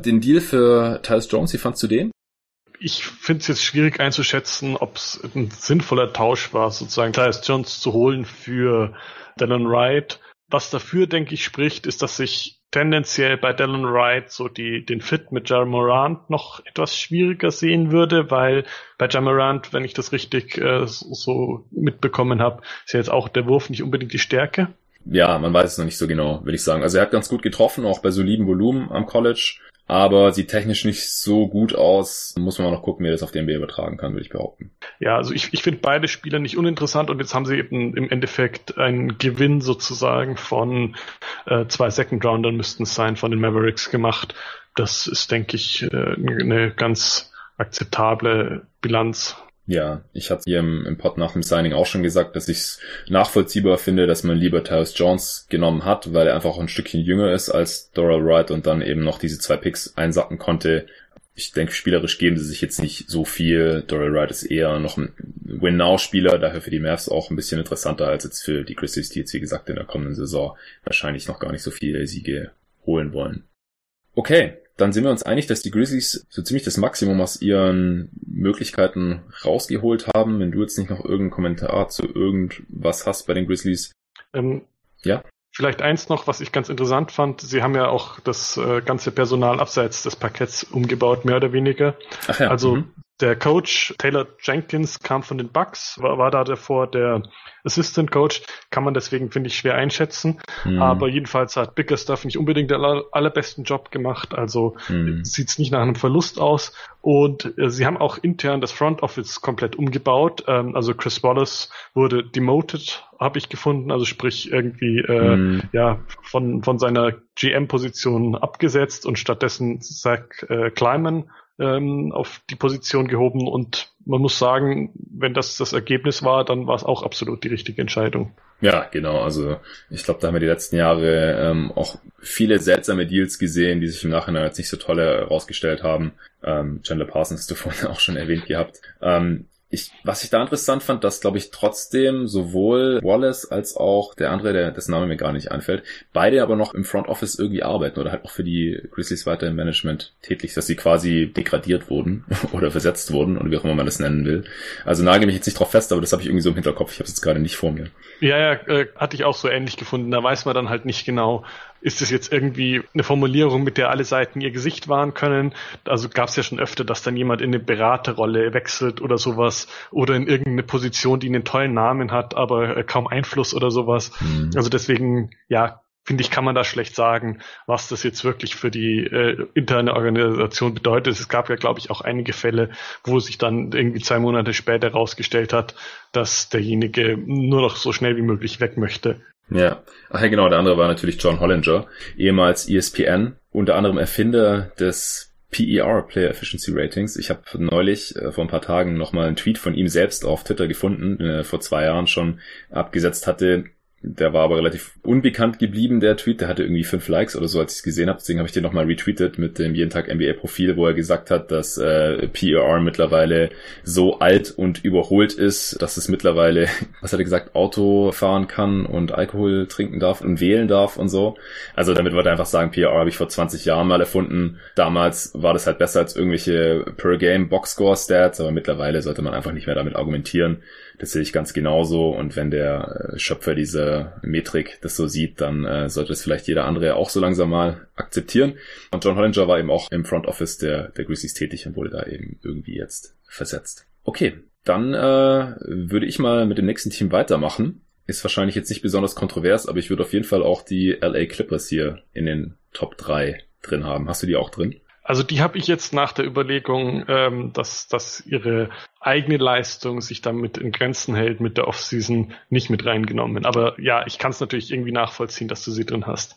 S1: Den Deal für Tyus Jones, wie fandst du den?
S2: Ich finde es jetzt schwierig einzuschätzen, ob es ein sinnvoller Tausch war, sozusagen Tyus Jones zu holen für Dylan Wright. Was dafür, denke ich, spricht, ist, dass ich tendenziell bei Dylan Wright so die, den Fit mit Jamorant noch etwas schwieriger sehen würde, weil bei Jamorant, wenn ich das richtig äh, so, so mitbekommen habe, ist ja jetzt auch der Wurf nicht unbedingt die Stärke.
S1: Ja, man weiß es noch nicht so genau, würde ich sagen. Also er hat ganz gut getroffen, auch bei soliden Volumen am College aber sieht technisch nicht so gut aus. Muss man mal noch gucken, wie das auf den NBA übertragen kann, würde ich behaupten.
S2: Ja, also ich, ich finde beide Spieler nicht uninteressant und jetzt haben sie eben im Endeffekt einen Gewinn sozusagen von äh, zwei Second Roundern müssten es sein von den Mavericks gemacht. das ist, denke ich, äh, eine ganz akzeptable Bilanz.
S1: Ja, ich hatte hier im, im Pod nach dem Signing auch schon gesagt, dass ich es nachvollziehbar finde, dass man lieber Tyus Jones genommen hat, weil er einfach auch ein Stückchen jünger ist als Doral Wright und dann eben noch diese zwei Picks einsacken konnte. Ich denke, spielerisch geben sie sich jetzt nicht so viel. Doral Wright ist eher noch ein Win-Now-Spieler, daher für die Mavs auch ein bisschen interessanter als jetzt für die Grizzlies, die jetzt wie gesagt in der kommenden Saison wahrscheinlich noch gar nicht so viele Siege holen wollen. Okay, dann sind wir uns einig, dass die Grizzlies so ziemlich das Maximum aus ihren Möglichkeiten rausgeholt haben. Wenn du jetzt nicht noch irgendeinen Kommentar zu irgendwas hast bei den Grizzlies.
S2: Ähm, ja. Vielleicht eins noch, was ich ganz interessant fand. Sie haben ja auch das äh, ganze Personal abseits des Parketts umgebaut, mehr oder weniger. Ach ja. Also mhm. Der Coach Taylor Jenkins kam von den Bucks, war, war da davor der Assistant Coach, kann man deswegen, finde ich, schwer einschätzen. Mhm. Aber jedenfalls hat Bickerstaff nicht unbedingt den aller, allerbesten Job gemacht, also mhm. sieht es nicht nach einem Verlust aus. Und äh, sie haben auch intern das Front Office komplett umgebaut. Ähm, also Chris Wallace wurde demoted, habe ich gefunden, also sprich irgendwie äh, mhm. ja von, von seiner GM-Position abgesetzt und stattdessen Zach äh, Kleiman ähm, auf die Position gehoben und man muss sagen, wenn das das Ergebnis war, dann war es auch absolut die richtige Entscheidung.
S1: Ja, genau. Also ich glaube, da haben wir die letzten Jahre ähm, auch viele seltsame Deals gesehen, die sich im Nachhinein als nicht so tolle herausgestellt haben. Ähm, Chandler Parsons hast du vorhin auch schon erwähnt gehabt. Ähm, ich, was ich da interessant fand, dass, glaube ich, trotzdem sowohl Wallace als auch der andere, der dessen Name mir gar nicht einfällt, beide aber noch im Front Office irgendwie arbeiten oder halt auch für die Grizzlies weiter im Management tätig, dass sie quasi degradiert wurden oder versetzt wurden oder wie auch immer man das nennen will. Also nagel mich jetzt nicht drauf fest, aber das habe ich irgendwie so im Hinterkopf. Ich habe es jetzt gerade nicht vor mir.
S2: Ja, ja, äh, hatte ich auch so ähnlich gefunden. Da weiß man dann halt nicht genau, ist es jetzt irgendwie eine Formulierung, mit der alle Seiten ihr Gesicht wahren können? Also gab es ja schon öfter, dass dann jemand in eine Beraterrolle wechselt oder sowas oder in irgendeine Position, die einen tollen Namen hat, aber äh, kaum Einfluss oder sowas. Mhm. Also deswegen, ja, finde ich, kann man da schlecht sagen, was das jetzt wirklich für die äh, interne Organisation bedeutet. Es gab ja, glaube ich, auch einige Fälle, wo sich dann irgendwie zwei Monate später herausgestellt hat, dass derjenige nur noch so schnell wie möglich weg möchte.
S1: Ja, ach ja genau, der andere war natürlich John Hollinger, ehemals ESPN, unter anderem Erfinder des PER, Player Efficiency Ratings. Ich habe neulich äh, vor ein paar Tagen nochmal einen Tweet von ihm selbst auf Twitter gefunden, den vor zwei Jahren schon abgesetzt hatte, der war aber relativ unbekannt geblieben, der Tweet. Der hatte irgendwie fünf Likes oder so, als ich es gesehen habe. Deswegen habe ich den nochmal retweetet mit dem jeden Tag NBA-Profil, wo er gesagt hat, dass äh, PER mittlerweile so alt und überholt ist, dass es mittlerweile, was hat er gesagt, Auto fahren kann und Alkohol trinken darf und wählen darf und so. Also damit wollte er einfach sagen, PER habe ich vor 20 Jahren mal erfunden. Damals war das halt besser als irgendwelche Per-Game Box-Score-Stats, aber mittlerweile sollte man einfach nicht mehr damit argumentieren. Das sehe ich ganz genauso. Und wenn der äh, Schöpfer dieser Metrik das so sieht, dann äh, sollte es vielleicht jeder andere auch so langsam mal akzeptieren. Und John Hollinger war eben auch im Front Office der, der Grizzlies tätig und wurde da eben irgendwie jetzt versetzt. Okay, dann äh, würde ich mal mit dem nächsten Team weitermachen. Ist wahrscheinlich jetzt nicht besonders kontrovers, aber ich würde auf jeden Fall auch die LA Clippers hier in den Top 3 drin haben. Hast du die auch drin?
S2: Also die habe ich jetzt nach der Überlegung, ähm, dass, dass ihre eigene Leistung sich damit in Grenzen hält mit der Offseason nicht mit reingenommen. Aber ja, ich kann es natürlich irgendwie nachvollziehen, dass du sie drin hast.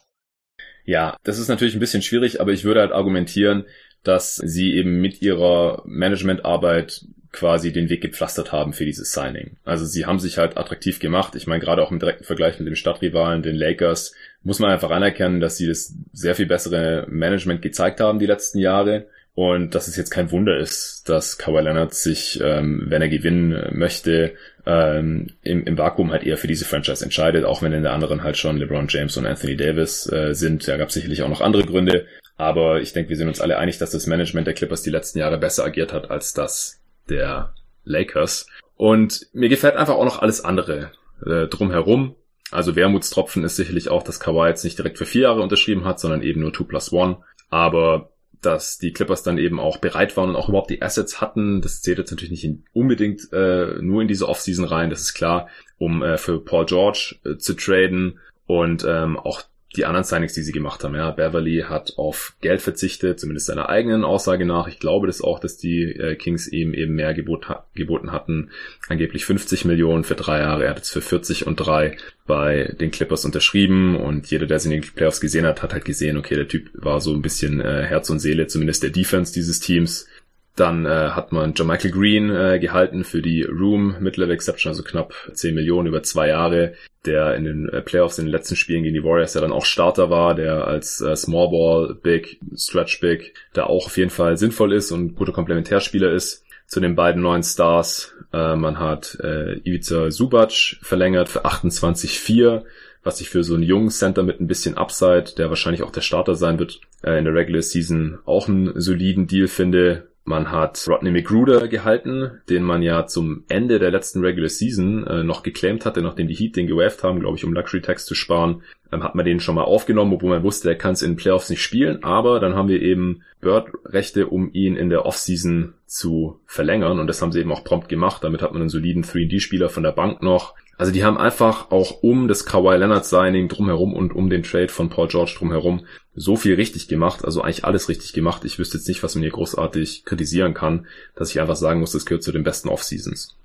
S1: Ja, das ist natürlich ein bisschen schwierig, aber ich würde halt argumentieren, dass sie eben mit ihrer Managementarbeit quasi den Weg gepflastert haben für dieses Signing. Also sie haben sich halt attraktiv gemacht. Ich meine, gerade auch im direkten Vergleich mit dem Stadtrivalen, den Lakers, muss man einfach anerkennen, dass sie das sehr viel bessere Management gezeigt haben die letzten Jahre. Und dass es jetzt kein Wunder ist, dass Kawhi Leonard sich, ähm, wenn er gewinnen möchte, ähm, im, im Vakuum halt eher für diese Franchise entscheidet, auch wenn in der anderen halt schon LeBron James und Anthony Davis äh, sind. Da gab es sicherlich auch noch andere Gründe. Aber ich denke, wir sind uns alle einig, dass das Management der Clippers die letzten Jahre besser agiert hat als das der Lakers. Und mir gefällt einfach auch noch alles andere äh, drumherum. Also Wermutstropfen ist sicherlich auch, dass Kawhi jetzt nicht direkt für vier Jahre unterschrieben hat, sondern eben nur 2 plus 1. Aber dass die Clippers dann eben auch bereit waren und auch überhaupt die Assets hatten, das zählt jetzt natürlich nicht in, unbedingt äh, nur in diese Offseason rein, das ist klar, um äh, für Paul George äh, zu traden und ähm, auch die anderen Signings, die sie gemacht haben. Ja, Beverly hat auf Geld verzichtet, zumindest seiner eigenen Aussage nach. Ich glaube das auch, dass die äh, Kings eben eben mehr gebot, geboten hatten. Angeblich 50 Millionen für drei Jahre. Er hat jetzt für 40 und drei bei den Clippers unterschrieben und jeder, der sie in den Playoffs gesehen hat, hat halt gesehen, okay, der Typ war so ein bisschen äh, Herz und Seele, zumindest der Defense dieses Teams. Dann äh, hat man John Michael Green äh, gehalten für die Room Mid-Level Exception, also knapp 10 Millionen über zwei Jahre, der in den äh, Playoffs in den letzten Spielen gegen die Warriors ja dann auch Starter war, der als äh, Small Ball, Big, Stretch Big da auch auf jeden Fall sinnvoll ist und guter Komplementärspieler ist zu den beiden neuen Stars. Äh, man hat äh, Ivica Subac verlängert für 28,4 was ich für so einen jungen Center mit ein bisschen Upside, der wahrscheinlich auch der Starter sein wird, äh, in der Regular Season auch einen soliden Deal finde. Man hat Rodney McGruder gehalten, den man ja zum Ende der letzten Regular Season äh, noch geclaimed hatte, nachdem die Heat den gewaved haben, glaube ich, um Luxury Tax zu sparen. Ähm, hat man den schon mal aufgenommen, obwohl man wusste, er kann es in den Playoffs nicht spielen. Aber dann haben wir eben Bird-Rechte, um ihn in der Offseason zu verlängern. Und das haben sie eben auch prompt gemacht. Damit hat man einen soliden 3D-Spieler von der Bank noch. Also die haben einfach auch um das Kawhi Leonard Signing drumherum und um den Trade von Paul George drumherum so viel richtig gemacht, also eigentlich alles richtig gemacht. Ich wüsste jetzt nicht, was man hier großartig kritisieren kann, dass ich einfach sagen muss, das gehört zu den besten Off-Seasons.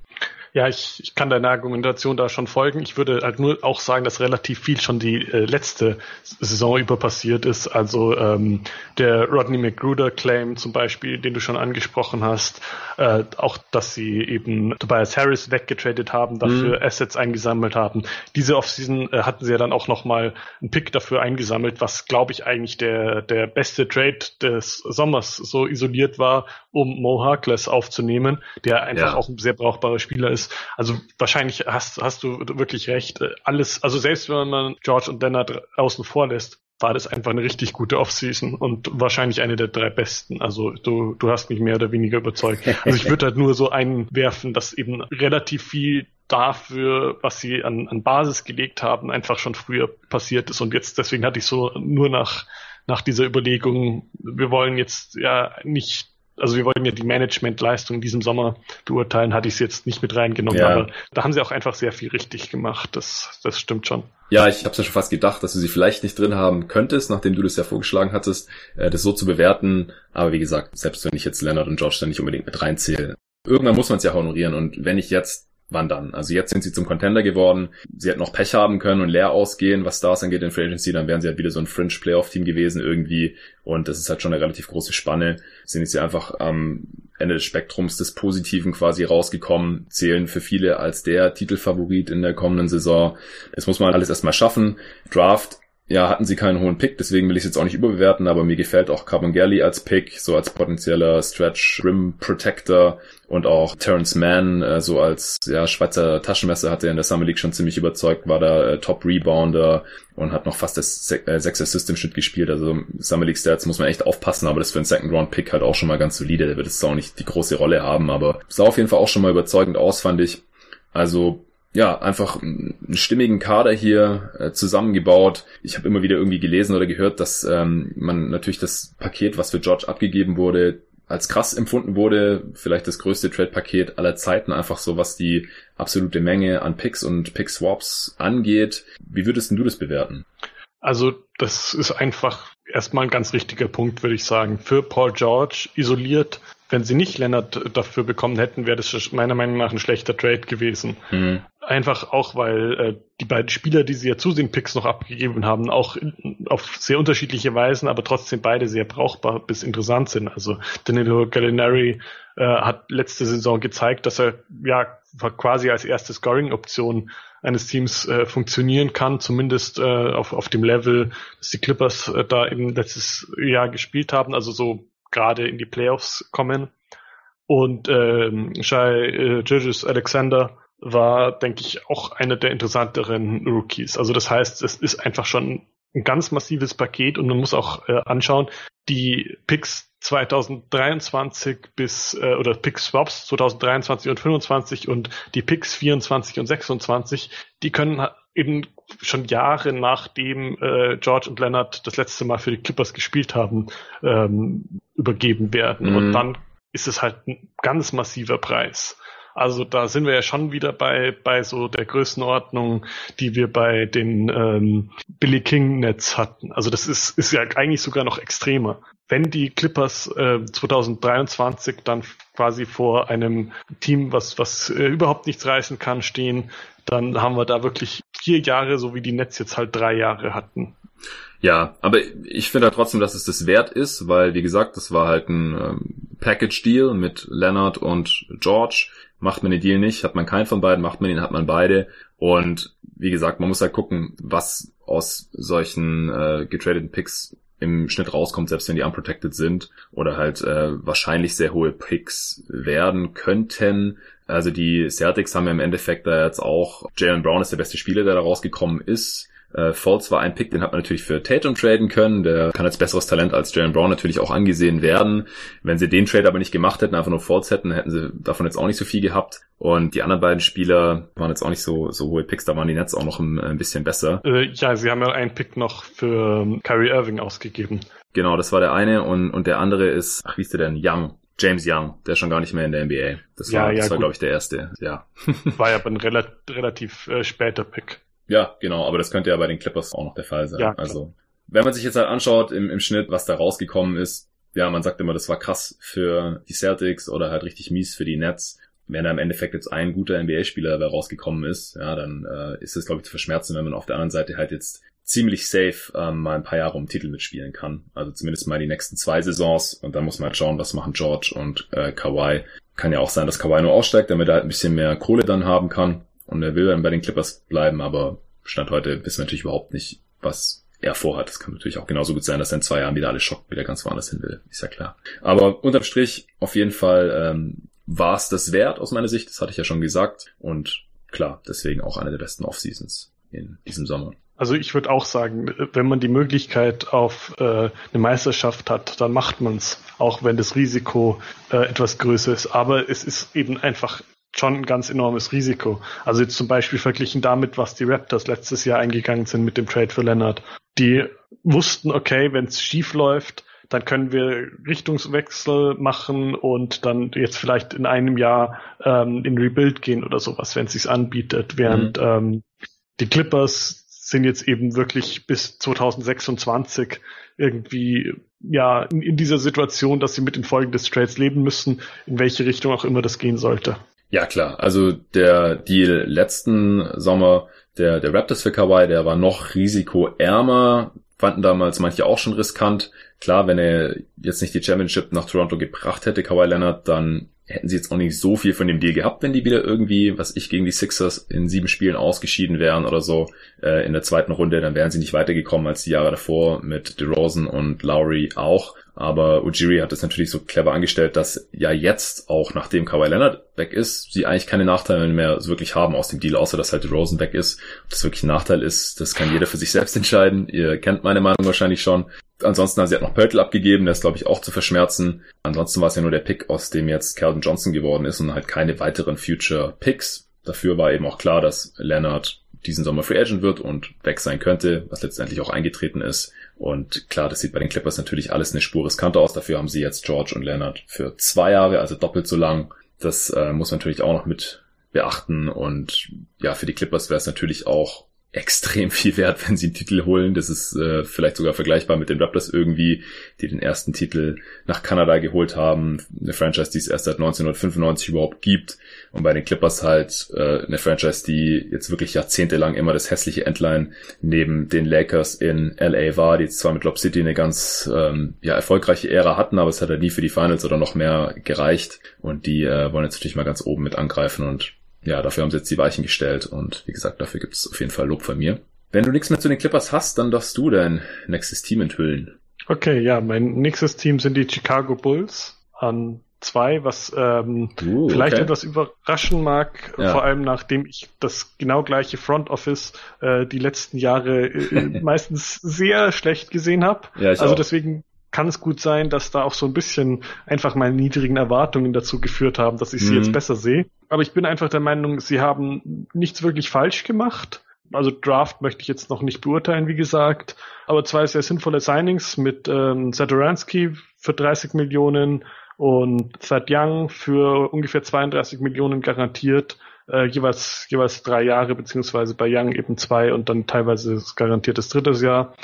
S2: Ja, ich, ich kann deiner Argumentation da schon folgen. Ich würde halt nur auch sagen, dass relativ viel schon die äh, letzte Saison über passiert ist. Also ähm, der Rodney McGruder-Claim zum Beispiel, den du schon angesprochen hast, äh, auch, dass sie eben Tobias Harris weggetradet haben, dafür mhm. Assets eingesammelt haben. Diese Offseason äh, hatten sie ja dann auch nochmal einen Pick dafür eingesammelt, was, glaube ich, eigentlich der, der beste Trade des Sommers so isoliert war, um Mo Harkless aufzunehmen, der einfach ja. auch ein sehr brauchbarer Spieler ist ist. Also wahrscheinlich hast, hast du wirklich recht. Alles, also selbst wenn man George und Leonard außen vor lässt, war das einfach eine richtig gute Offseason und wahrscheinlich eine der drei besten. Also du, du hast mich mehr oder weniger überzeugt. Also ich würde halt nur so einwerfen, dass eben relativ viel dafür, was sie an, an Basis gelegt haben, einfach schon früher passiert ist. Und jetzt, deswegen hatte ich so nur nach, nach dieser Überlegung, wir wollen jetzt ja nicht also wir wollten ja die Managementleistung in diesem Sommer beurteilen, hatte ich es jetzt nicht mit reingenommen, ja. aber da haben sie auch einfach sehr viel richtig gemacht. Das, das stimmt schon.
S1: Ja, ich habe ja schon fast gedacht, dass du sie vielleicht nicht drin haben könntest, nachdem du das ja vorgeschlagen hattest, äh, das so zu bewerten. Aber wie gesagt, selbst wenn ich jetzt Leonard und George dann nicht unbedingt mit reinzähle, irgendwann muss man es ja honorieren. Und wenn ich jetzt wann dann? Also jetzt sind sie zum Contender geworden. Sie hätten noch Pech haben können und leer ausgehen, was Stars angeht in Free Agency. Dann wären sie halt wieder so ein Fringe Playoff Team gewesen irgendwie. Und das ist halt schon eine relativ große Spanne. Sind jetzt einfach am Ende des Spektrums des Positiven quasi rausgekommen, zählen für viele als der Titelfavorit in der kommenden Saison. Das muss man alles erstmal schaffen. Draft ja, hatten sie keinen hohen Pick, deswegen will ich es jetzt auch nicht überbewerten, aber mir gefällt auch Carbon Galley als Pick, so als potenzieller Stretch Rim Protector und auch Terrence Mann, äh, so als ja, Schweizer Taschenmesser hat er in der Summer League schon ziemlich überzeugt, war da äh, Top Rebounder und hat noch fast das Se äh, sechs Assist Schnitt gespielt, also Summer League Stats muss man echt aufpassen, aber das für einen Second Round Pick halt auch schon mal ganz solide, der wird jetzt auch nicht die große Rolle haben, aber sah auf jeden Fall auch schon mal überzeugend aus, fand ich. Also ja, einfach einen stimmigen Kader hier äh, zusammengebaut. Ich habe immer wieder irgendwie gelesen oder gehört, dass ähm, man natürlich das Paket, was für George abgegeben wurde, als krass empfunden wurde. Vielleicht das größte Trade-Paket aller Zeiten, einfach so was die absolute Menge an Picks und Pick-Swaps angeht. Wie würdest du das bewerten?
S2: Also das ist einfach erstmal ein ganz wichtiger Punkt, würde ich sagen. Für Paul George isoliert wenn sie nicht Leonard dafür bekommen hätten, wäre das meiner Meinung nach ein schlechter Trade gewesen. Mhm. Einfach auch, weil äh, die beiden Spieler, die sie ja zu den Picks noch abgegeben haben, auch in, auf sehr unterschiedliche Weisen, aber trotzdem beide sehr brauchbar bis interessant sind. Also Danilo Gallinari äh, hat letzte Saison gezeigt, dass er ja quasi als erste Scoring-Option eines Teams äh, funktionieren kann, zumindest äh, auf, auf dem Level, dass die Clippers äh, da eben letztes Jahr gespielt haben. Also so gerade in die Playoffs kommen. Und ähm, Shai äh, Gilgis Alexander war, denke ich, auch einer der interessanteren Rookies. Also das heißt, es ist einfach schon ein ganz massives Paket und man muss auch äh, anschauen, die Picks 2023 bis äh, oder Pick Swaps 2023 und 25 und die Picks 24 und 26, die können eben schon Jahre nachdem äh, George und Leonard das letzte Mal für die Clippers gespielt haben, ähm, übergeben werden. Mhm. Und dann ist es halt ein ganz massiver Preis. Also da sind wir ja schon wieder bei, bei so der Größenordnung, die wir bei den ähm, Billy King Nets hatten. Also das ist, ist ja eigentlich sogar noch extremer. Wenn die Clippers äh, 2023 dann quasi vor einem Team, was, was äh, überhaupt nichts reißen kann, stehen, dann haben wir da wirklich vier Jahre, so wie die Nets jetzt halt drei Jahre hatten.
S1: Ja, aber ich finde halt trotzdem, dass es das wert ist, weil, wie gesagt, das war halt ein ähm, Package-Deal mit Leonard und George. Macht man den Deal nicht, hat man keinen von beiden, macht man ihn, hat man beide. Und wie gesagt, man muss halt gucken, was aus solchen äh, getradeten Picks im Schnitt rauskommt, selbst wenn die unprotected sind oder halt äh, wahrscheinlich sehr hohe Picks werden könnten. Also die Celtics haben ja im Endeffekt da jetzt auch, Jalen Brown ist der beste Spieler, der da rausgekommen ist. Äh, Fultz war ein Pick, den hat man natürlich für Tatum traden können. Der kann als besseres Talent als Jalen Brown natürlich auch angesehen werden. Wenn sie den Trade aber nicht gemacht hätten, einfach nur Fultz hätten, hätten sie davon jetzt auch nicht so viel gehabt. Und die anderen beiden Spieler waren jetzt auch nicht so, so hohe Picks, da waren die Nets auch noch ein, ein bisschen besser.
S2: Äh, ja, sie haben ja einen Pick noch für ähm, Kyrie Irving ausgegeben.
S1: Genau, das war der eine und, und der andere ist, ach, wie ist der denn? Young. James Young, der ist schon gar nicht mehr in der NBA. Das war, ja, ja, das war glaube ich, der erste. Ja.
S2: War ja aber ein relativ, relativ äh, später Pick.
S1: Ja, genau, aber das könnte ja bei den Clippers auch noch der Fall sein. Ja, also, wenn man sich jetzt halt anschaut im, im Schnitt, was da rausgekommen ist, ja, man sagt immer, das war krass für die Celtics oder halt richtig mies für die Nets. Wenn da im Endeffekt jetzt ein guter NBA-Spieler rausgekommen ist, ja, dann äh, ist es, glaube ich, zu verschmerzen, wenn man auf der anderen Seite halt jetzt ziemlich safe ähm, mal ein paar Jahre um Titel mitspielen kann. Also zumindest mal die nächsten zwei Saisons und dann muss man halt schauen, was machen George und äh, Kawhi. Kann ja auch sein, dass Kawhi nur aussteigt, damit er halt ein bisschen mehr Kohle dann haben kann und er will dann bei den Clippers bleiben, aber Stand heute wissen wir natürlich überhaupt nicht, was er vorhat. Das kann natürlich auch genauso gut sein, dass er in zwei Jahren wieder alles schockt, wieder ganz woanders hin will. Ist ja klar. Aber unterm Strich auf jeden Fall ähm, war es das wert aus meiner Sicht. Das hatte ich ja schon gesagt. Und klar, deswegen auch eine der besten Off-Seasons in diesem Sommer.
S2: Also ich würde auch sagen, wenn man die Möglichkeit auf äh, eine Meisterschaft hat, dann macht man es, auch wenn das Risiko äh, etwas größer ist. Aber es ist eben einfach schon ein ganz enormes Risiko. Also jetzt zum Beispiel verglichen damit, was die Raptors letztes Jahr eingegangen sind mit dem Trade für Leonard. Die wussten, okay, wenn es schief läuft, dann können wir Richtungswechsel machen und dann jetzt vielleicht in einem Jahr ähm, in Rebuild gehen oder sowas, wenn es sich anbietet. Während mhm. ähm, die Clippers sind jetzt eben wirklich bis 2026 irgendwie ja in, in, dieser Situation, dass sie mit den Folgen des Trades leben müssen, in welche Richtung auch immer das gehen sollte.
S1: Ja, klar. Also der Deal letzten Sommer der, der Raptors für Kawhi, der war noch risikoärmer. Fanden damals manche auch schon riskant. Klar, wenn er jetzt nicht die Championship nach Toronto gebracht hätte, Kawhi Leonard, dann hätten sie jetzt auch nicht so viel von dem Deal gehabt, wenn die wieder irgendwie, was ich gegen die Sixers in sieben Spielen ausgeschieden wären oder so äh, in der zweiten Runde, dann wären sie nicht weitergekommen als die Jahre davor mit DeRozan und Lowry auch. Aber Ujiri hat es natürlich so clever angestellt, dass ja jetzt auch, nachdem Kawhi Leonard weg ist, sie eigentlich keine Nachteile mehr wirklich haben aus dem Deal, außer dass halt Rosen weg ist. Ob das wirklich ein Nachteil ist, das kann jeder für sich selbst entscheiden. Ihr kennt meine Meinung wahrscheinlich schon. Ansonsten, sie hat noch Pöltl abgegeben, der ist glaube ich auch zu verschmerzen. Ansonsten war es ja nur der Pick, aus dem jetzt Calvin Johnson geworden ist und halt keine weiteren Future Picks. Dafür war eben auch klar, dass Leonard diesen Sommer Free Agent wird und weg sein könnte, was letztendlich auch eingetreten ist. Und klar, das sieht bei den Clippers natürlich alles eine Spur riskanter aus. Dafür haben sie jetzt George und Leonard für zwei Jahre, also doppelt so lang. Das äh, muss man natürlich auch noch mit beachten. Und ja, für die Clippers wäre es natürlich auch extrem viel wert, wenn sie einen Titel holen. Das ist äh, vielleicht sogar vergleichbar mit den Raptors irgendwie, die den ersten Titel nach Kanada geholt haben. Eine Franchise, die es erst seit 1995 überhaupt gibt. Und bei den Clippers halt äh, eine Franchise, die jetzt wirklich jahrzehntelang immer das hässliche Endline neben den Lakers in LA war, die zwar mit Lob City eine ganz ähm, ja, erfolgreiche Ära hatten, aber es hat halt nie für die Finals oder noch mehr gereicht. Und die äh, wollen jetzt natürlich mal ganz oben mit angreifen und ja, dafür haben sie jetzt die Weichen gestellt und wie gesagt, dafür gibt es auf jeden Fall Lob von mir. Wenn du nichts mehr zu den Clippers hast, dann darfst du dein nächstes Team enthüllen.
S2: Okay, ja, mein nächstes Team sind die Chicago Bulls an zwei, was ähm, uh, vielleicht okay. etwas überraschen mag, ja. vor allem nachdem ich das genau gleiche Front Office äh, die letzten Jahre äh, meistens sehr schlecht gesehen habe. Ja, also auch. deswegen kann es gut sein, dass da auch so ein bisschen einfach meine niedrigen Erwartungen dazu geführt haben, dass ich sie mhm. jetzt besser sehe. Aber ich bin einfach der Meinung, sie haben nichts wirklich falsch gemacht. Also Draft möchte ich jetzt noch nicht beurteilen, wie gesagt. Aber zwei sehr sinnvolle Signings mit ähm, Satoransky für 30 Millionen und Thad Young für ungefähr 32 Millionen garantiert, äh, jeweils, jeweils drei Jahre, beziehungsweise bei Young eben zwei und dann teilweise garantiertes drittes Jahr.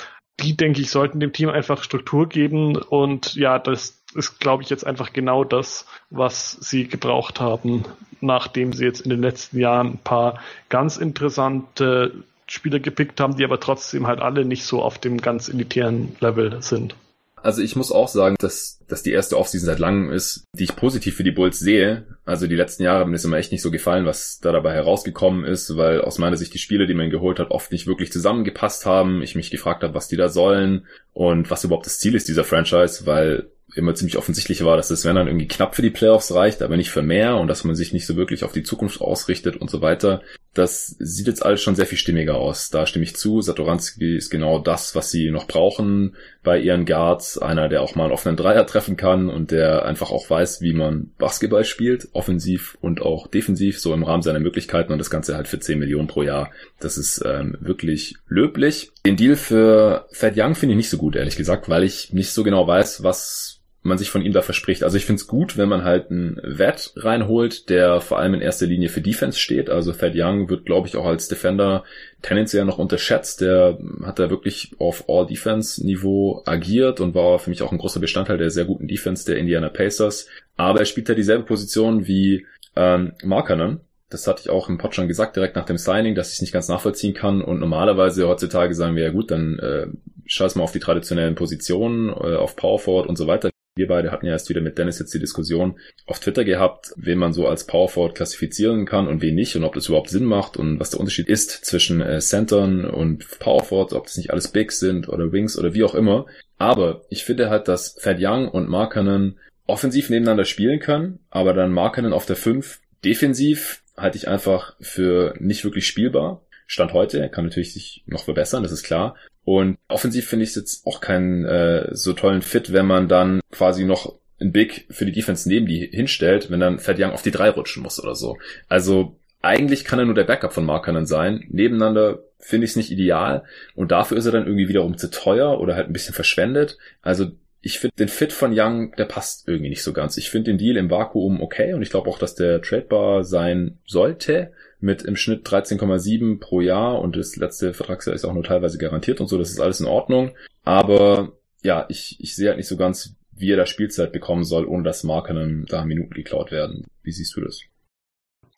S2: Die, denke ich, sollten dem Team einfach Struktur geben und ja, das ist, glaube ich, jetzt einfach genau das, was sie gebraucht haben, nachdem sie jetzt in den letzten Jahren ein paar ganz interessante Spieler gepickt haben, die aber trotzdem halt alle nicht so auf dem ganz elitären Level sind.
S1: Also ich muss auch sagen, dass, dass die erste Offseason seit langem ist, die ich positiv für die Bulls sehe. Also die letzten Jahre haben mir das immer echt nicht so gefallen, was da dabei herausgekommen ist, weil aus meiner Sicht die Spiele, die man geholt hat, oft nicht wirklich zusammengepasst haben. Ich mich gefragt habe, was die da sollen und was überhaupt das Ziel ist dieser Franchise, weil immer ziemlich offensichtlich war, dass es, wenn dann irgendwie knapp für die Playoffs reicht, aber nicht für mehr und dass man sich nicht so wirklich auf die Zukunft ausrichtet und so weiter. Das sieht jetzt alles schon sehr viel stimmiger aus. Da stimme ich zu. Satoranski ist genau das, was sie noch brauchen bei ihren Guards. Einer, der auch mal einen offenen Dreier treffen kann und der einfach auch weiß, wie man Basketball spielt, offensiv und auch defensiv, so im Rahmen seiner Möglichkeiten und das Ganze halt für 10 Millionen pro Jahr. Das ist ähm, wirklich löblich. Den Deal für Fat Young finde ich nicht so gut, ehrlich gesagt, weil ich nicht so genau weiß, was man sich von ihm da verspricht. Also ich finde es gut, wenn man halt einen Vet reinholt, der vor allem in erster Linie für Defense steht. Also Thad Young wird, glaube ich, auch als Defender tendenziell noch unterschätzt. Der hat da wirklich auf All-Defense-Niveau agiert und war für mich auch ein großer Bestandteil der sehr guten Defense der Indiana Pacers. Aber er spielt da dieselbe Position wie ähm, Markanen. Das hatte ich auch im Pod schon gesagt, direkt nach dem Signing, dass ich es nicht ganz nachvollziehen kann. Und normalerweise heutzutage sagen wir, ja gut, dann äh, scheiß mal auf die traditionellen Positionen, äh, auf Power Forward und so weiter. Wir beide hatten ja erst wieder mit Dennis jetzt die Diskussion auf Twitter gehabt, wen man so als Power Forward klassifizieren kann und wen nicht und ob das überhaupt Sinn macht und was der Unterschied ist zwischen äh, Centern und Power Forward, ob das nicht alles Bigs sind oder Wings oder wie auch immer. Aber ich finde halt, dass Thad Young und Markkanen offensiv nebeneinander spielen können, aber dann Markkanen auf der 5 defensiv halte ich einfach für nicht wirklich spielbar. Stand heute, kann natürlich sich noch verbessern, das ist klar. Und offensiv finde ich es jetzt auch keinen äh, so tollen Fit, wenn man dann quasi noch ein Big für die Defense neben die hinstellt, wenn dann Fed Young auf die drei rutschen muss oder so. Also eigentlich kann er nur der Backup von Markanen sein. Nebeneinander finde ich es nicht ideal und dafür ist er dann irgendwie wiederum zu teuer oder halt ein bisschen verschwendet. Also ich finde den Fit von Young, der passt irgendwie nicht so ganz. Ich finde den Deal im Vakuum okay und ich glaube auch, dass der tradebar sein sollte mit im Schnitt 13,7 pro Jahr und das letzte Vertragsjahr ist auch nur teilweise garantiert und so, das ist alles in Ordnung. Aber ja, ich, ich sehe halt nicht so ganz, wie er da Spielzeit bekommen soll, ohne dass Markenen da Minuten geklaut werden. Wie siehst du das?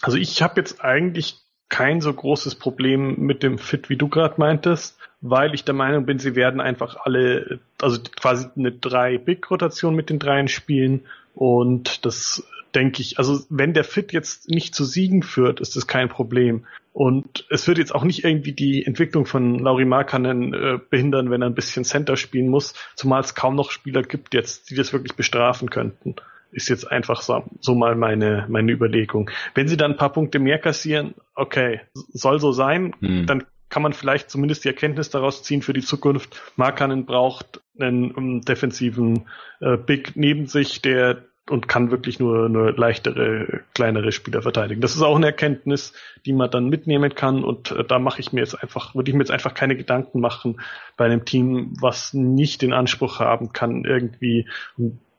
S2: Also ich habe jetzt eigentlich kein so großes Problem mit dem Fit, wie du gerade meintest, weil ich der Meinung bin, sie werden einfach alle, also quasi eine drei Big-Rotation mit den dreien spielen und das denke ich. Also wenn der Fit jetzt nicht zu Siegen führt, ist das kein Problem. Und es wird jetzt auch nicht irgendwie die Entwicklung von Lauri Markkanen äh, behindern, wenn er ein bisschen Center spielen muss, zumal es kaum noch Spieler gibt jetzt, die das wirklich bestrafen könnten. Ist jetzt einfach so, so mal meine, meine Überlegung. Wenn sie dann ein paar Punkte mehr kassieren, okay, soll so sein, hm. dann kann man vielleicht zumindest die Erkenntnis daraus ziehen für die Zukunft. Markanen braucht einen um, ähm, defensiven äh, Big neben sich, der und kann wirklich nur, nur leichtere, kleinere Spieler verteidigen. Das ist auch eine Erkenntnis, die man dann mitnehmen kann und äh, da mache ich mir jetzt einfach, würde ich mir jetzt einfach keine Gedanken machen bei einem Team, was nicht den Anspruch haben kann, irgendwie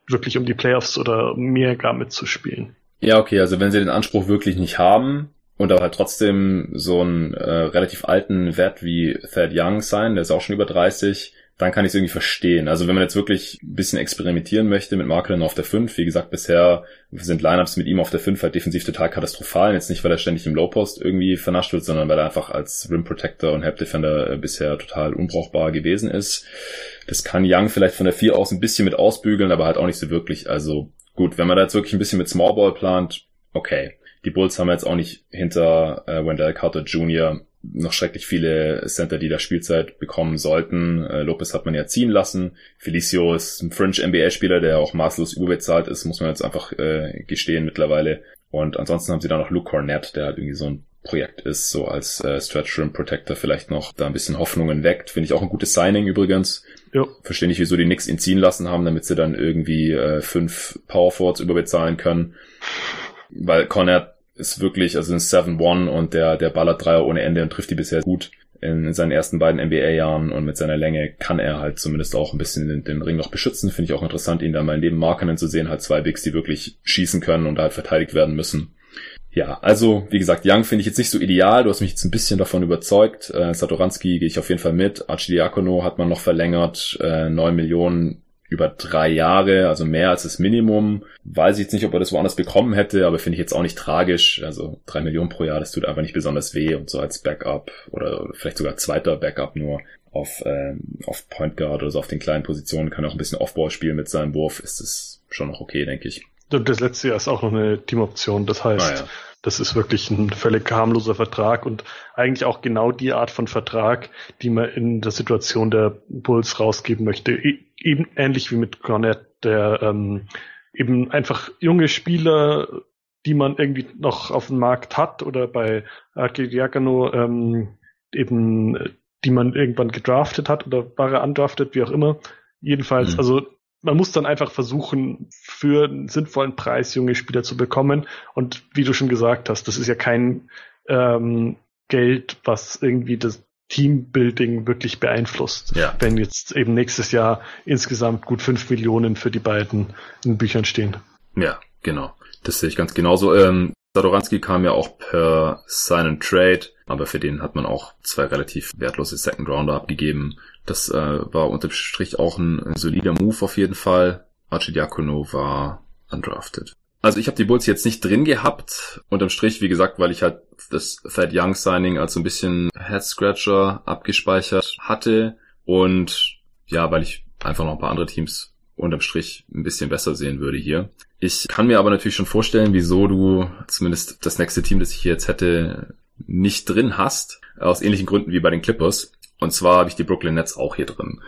S2: wirklich um die Playoffs oder mehr gar mitzuspielen.
S1: Ja, okay, also wenn sie den Anspruch wirklich nicht haben, und aber halt trotzdem so einen äh, relativ alten Wert wie Thad Young sein, der ist auch schon über 30, dann kann ich es irgendwie verstehen. Also wenn man jetzt wirklich ein bisschen experimentieren möchte mit Markelen auf der 5, wie gesagt, bisher sind Lineups mit ihm auf der 5 halt defensiv total katastrophal. Jetzt nicht, weil er ständig im Low-Post irgendwie vernascht wird, sondern weil er einfach als Rim Protector und Help Defender äh, bisher total unbrauchbar gewesen ist. Das kann Young vielleicht von der 4 aus ein bisschen mit ausbügeln, aber halt auch nicht so wirklich. Also gut, wenn man da jetzt wirklich ein bisschen mit Small Ball plant, okay. Die Bulls haben jetzt auch nicht hinter äh, Wendell Carter Jr noch schrecklich viele Center, die da Spielzeit bekommen sollten. Äh, Lopez hat man ja ziehen lassen. Felicio ist ein Fringe-NBA-Spieler, der auch maßlos überbezahlt ist, muss man jetzt einfach äh, gestehen mittlerweile. Und ansonsten haben sie da noch Luke Cornett, der halt irgendwie so ein Projekt ist, so als äh, Stretch Rim Protector vielleicht noch da ein bisschen Hoffnungen weckt. Finde ich auch ein gutes Signing übrigens. Ja. Verstehe nicht, wieso die nix ihn ziehen lassen haben, damit sie dann irgendwie äh, fünf Power Forwards überbezahlen können. Weil Cornett ist wirklich, also ein 7-1 und der, der ballert Dreier ohne Ende und trifft die bisher gut. in seinen ersten beiden NBA-Jahren und mit seiner Länge kann er halt zumindest auch ein bisschen den, den Ring noch beschützen. Finde ich auch interessant, ihn da mal neben Markenen zu sehen, halt zwei Bigs, die wirklich schießen können und halt verteidigt werden müssen. Ja, also wie gesagt, Young finde ich jetzt nicht so ideal. Du hast mich jetzt ein bisschen davon überzeugt. Äh, Satoranski gehe ich auf jeden Fall mit. Archidiakono hat man noch verlängert. Äh, 9 Millionen über drei Jahre, also mehr als das Minimum. Weiß ich jetzt nicht, ob er das woanders bekommen hätte, aber finde ich jetzt auch nicht tragisch. Also drei Millionen pro Jahr, das tut einfach nicht besonders weh und so als Backup oder vielleicht sogar zweiter Backup nur auf, ähm, auf Point Guard oder so auf den kleinen Positionen kann er auch ein bisschen Offball spielen mit seinem Wurf, ist das schon noch okay, denke ich.
S2: Das letzte Jahr ist auch noch eine Teamoption, das heißt, ah, ja. Das ist wirklich ein völlig harmloser Vertrag und eigentlich auch genau die Art von Vertrag, die man in der Situation der Bulls rausgeben möchte. Eben ähnlich wie mit Cornette, der ähm, eben einfach junge Spieler, die man irgendwie noch auf dem Markt hat oder bei Archidiakano ähm, eben, die man irgendwann gedraftet hat oder war er undrafted, wie auch immer. Jedenfalls, mhm. also man muss dann einfach versuchen, für einen sinnvollen Preis junge Spieler zu bekommen. Und wie du schon gesagt hast, das ist ja kein ähm, Geld, was irgendwie das Teambuilding wirklich beeinflusst. Ja. Wenn jetzt eben nächstes Jahr insgesamt gut fünf Millionen für die beiden in Büchern stehen.
S1: Ja, genau. Das sehe ich ganz genauso. Ähm, Sadoranski kam ja auch per Sign and Trade, aber für den hat man auch zwei relativ wertlose Second Rounder abgegeben. Das äh, war unterm Strich auch ein, ein solider Move auf jeden Fall. Archidiakono war undrafted. Also ich habe die Bulls jetzt nicht drin gehabt, unterm Strich, wie gesagt, weil ich halt das Thad Young Signing als so ein bisschen Head Scratcher abgespeichert hatte und ja, weil ich einfach noch ein paar andere Teams unterm Strich ein bisschen besser sehen würde hier. Ich kann mir aber natürlich schon vorstellen, wieso du zumindest das nächste Team, das ich hier jetzt hätte, nicht drin hast, aus ähnlichen Gründen wie bei den Clippers. Und zwar habe ich die Brooklyn Nets auch hier drin.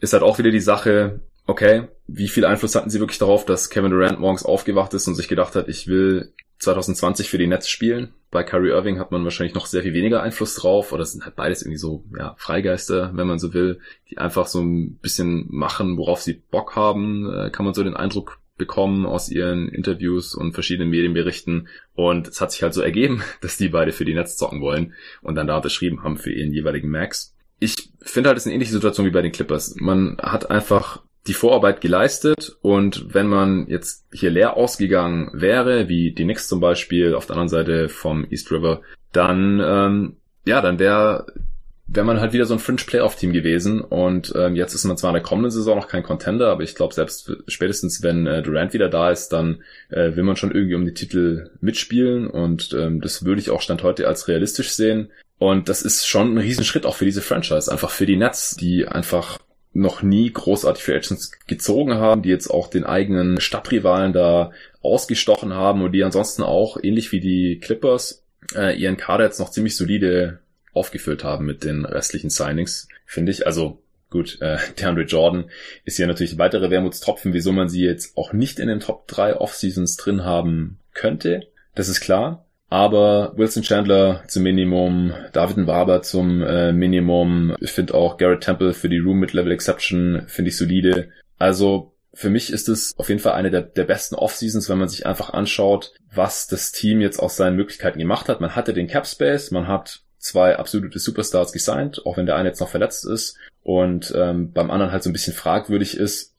S1: Ist halt auch wieder die Sache, okay, wie viel Einfluss hatten sie wirklich darauf, dass Kevin Durant morgens aufgewacht ist und sich gedacht hat, ich will 2020 für die Nets spielen. Bei Kyrie Irving hat man wahrscheinlich noch sehr viel weniger Einfluss drauf, oder es sind halt beides irgendwie so, ja, Freigeister, wenn man so will, die einfach so ein bisschen machen, worauf sie Bock haben, äh, kann man so den Eindruck bekommen aus ihren Interviews und verschiedenen Medienberichten. Und es hat sich halt so ergeben, dass die beide für die Nets zocken wollen und dann da unterschrieben haben für ihren jeweiligen Max. Ich finde halt, es ist eine ähnliche Situation wie bei den Clippers. Man hat einfach die Vorarbeit geleistet und wenn man jetzt hier leer ausgegangen wäre, wie die Knicks zum Beispiel auf der anderen Seite vom East River, dann ähm, ja, dann wäre wäre man halt wieder so ein Fringe Playoff Team gewesen. Und ähm, jetzt ist man zwar in der kommenden Saison noch kein Contender, aber ich glaube selbst spätestens wenn äh, Durant wieder da ist, dann äh, will man schon irgendwie um die Titel mitspielen. Und ähm, das würde ich auch stand heute als realistisch sehen. Und das ist schon ein Riesenschritt auch für diese Franchise, einfach für die Nets, die einfach noch nie großartig für Agents gezogen haben, die jetzt auch den eigenen Stadtrivalen da ausgestochen haben und die ansonsten auch, ähnlich wie die Clippers, äh, ihren Kader jetzt noch ziemlich solide aufgefüllt haben mit den restlichen Signings, finde ich. Also gut, äh, DeAndre Jordan ist ja natürlich ein weiterer Wermutstropfen, wieso man sie jetzt auch nicht in den Top 3 Off-Seasons drin haben könnte. Das ist klar. Aber Wilson Chandler zum Minimum, David Waber zum äh, Minimum. Ich finde auch Garrett Temple für die Room Mid-Level Exception finde ich solide. Also für mich ist es auf jeden Fall eine der, der besten Off-Seasons, wenn man sich einfach anschaut, was das Team jetzt aus seinen Möglichkeiten gemacht hat. Man hatte den Cap Space, man hat zwei absolute Superstars gesigned, auch wenn der eine jetzt noch verletzt ist und ähm, beim anderen halt so ein bisschen fragwürdig ist,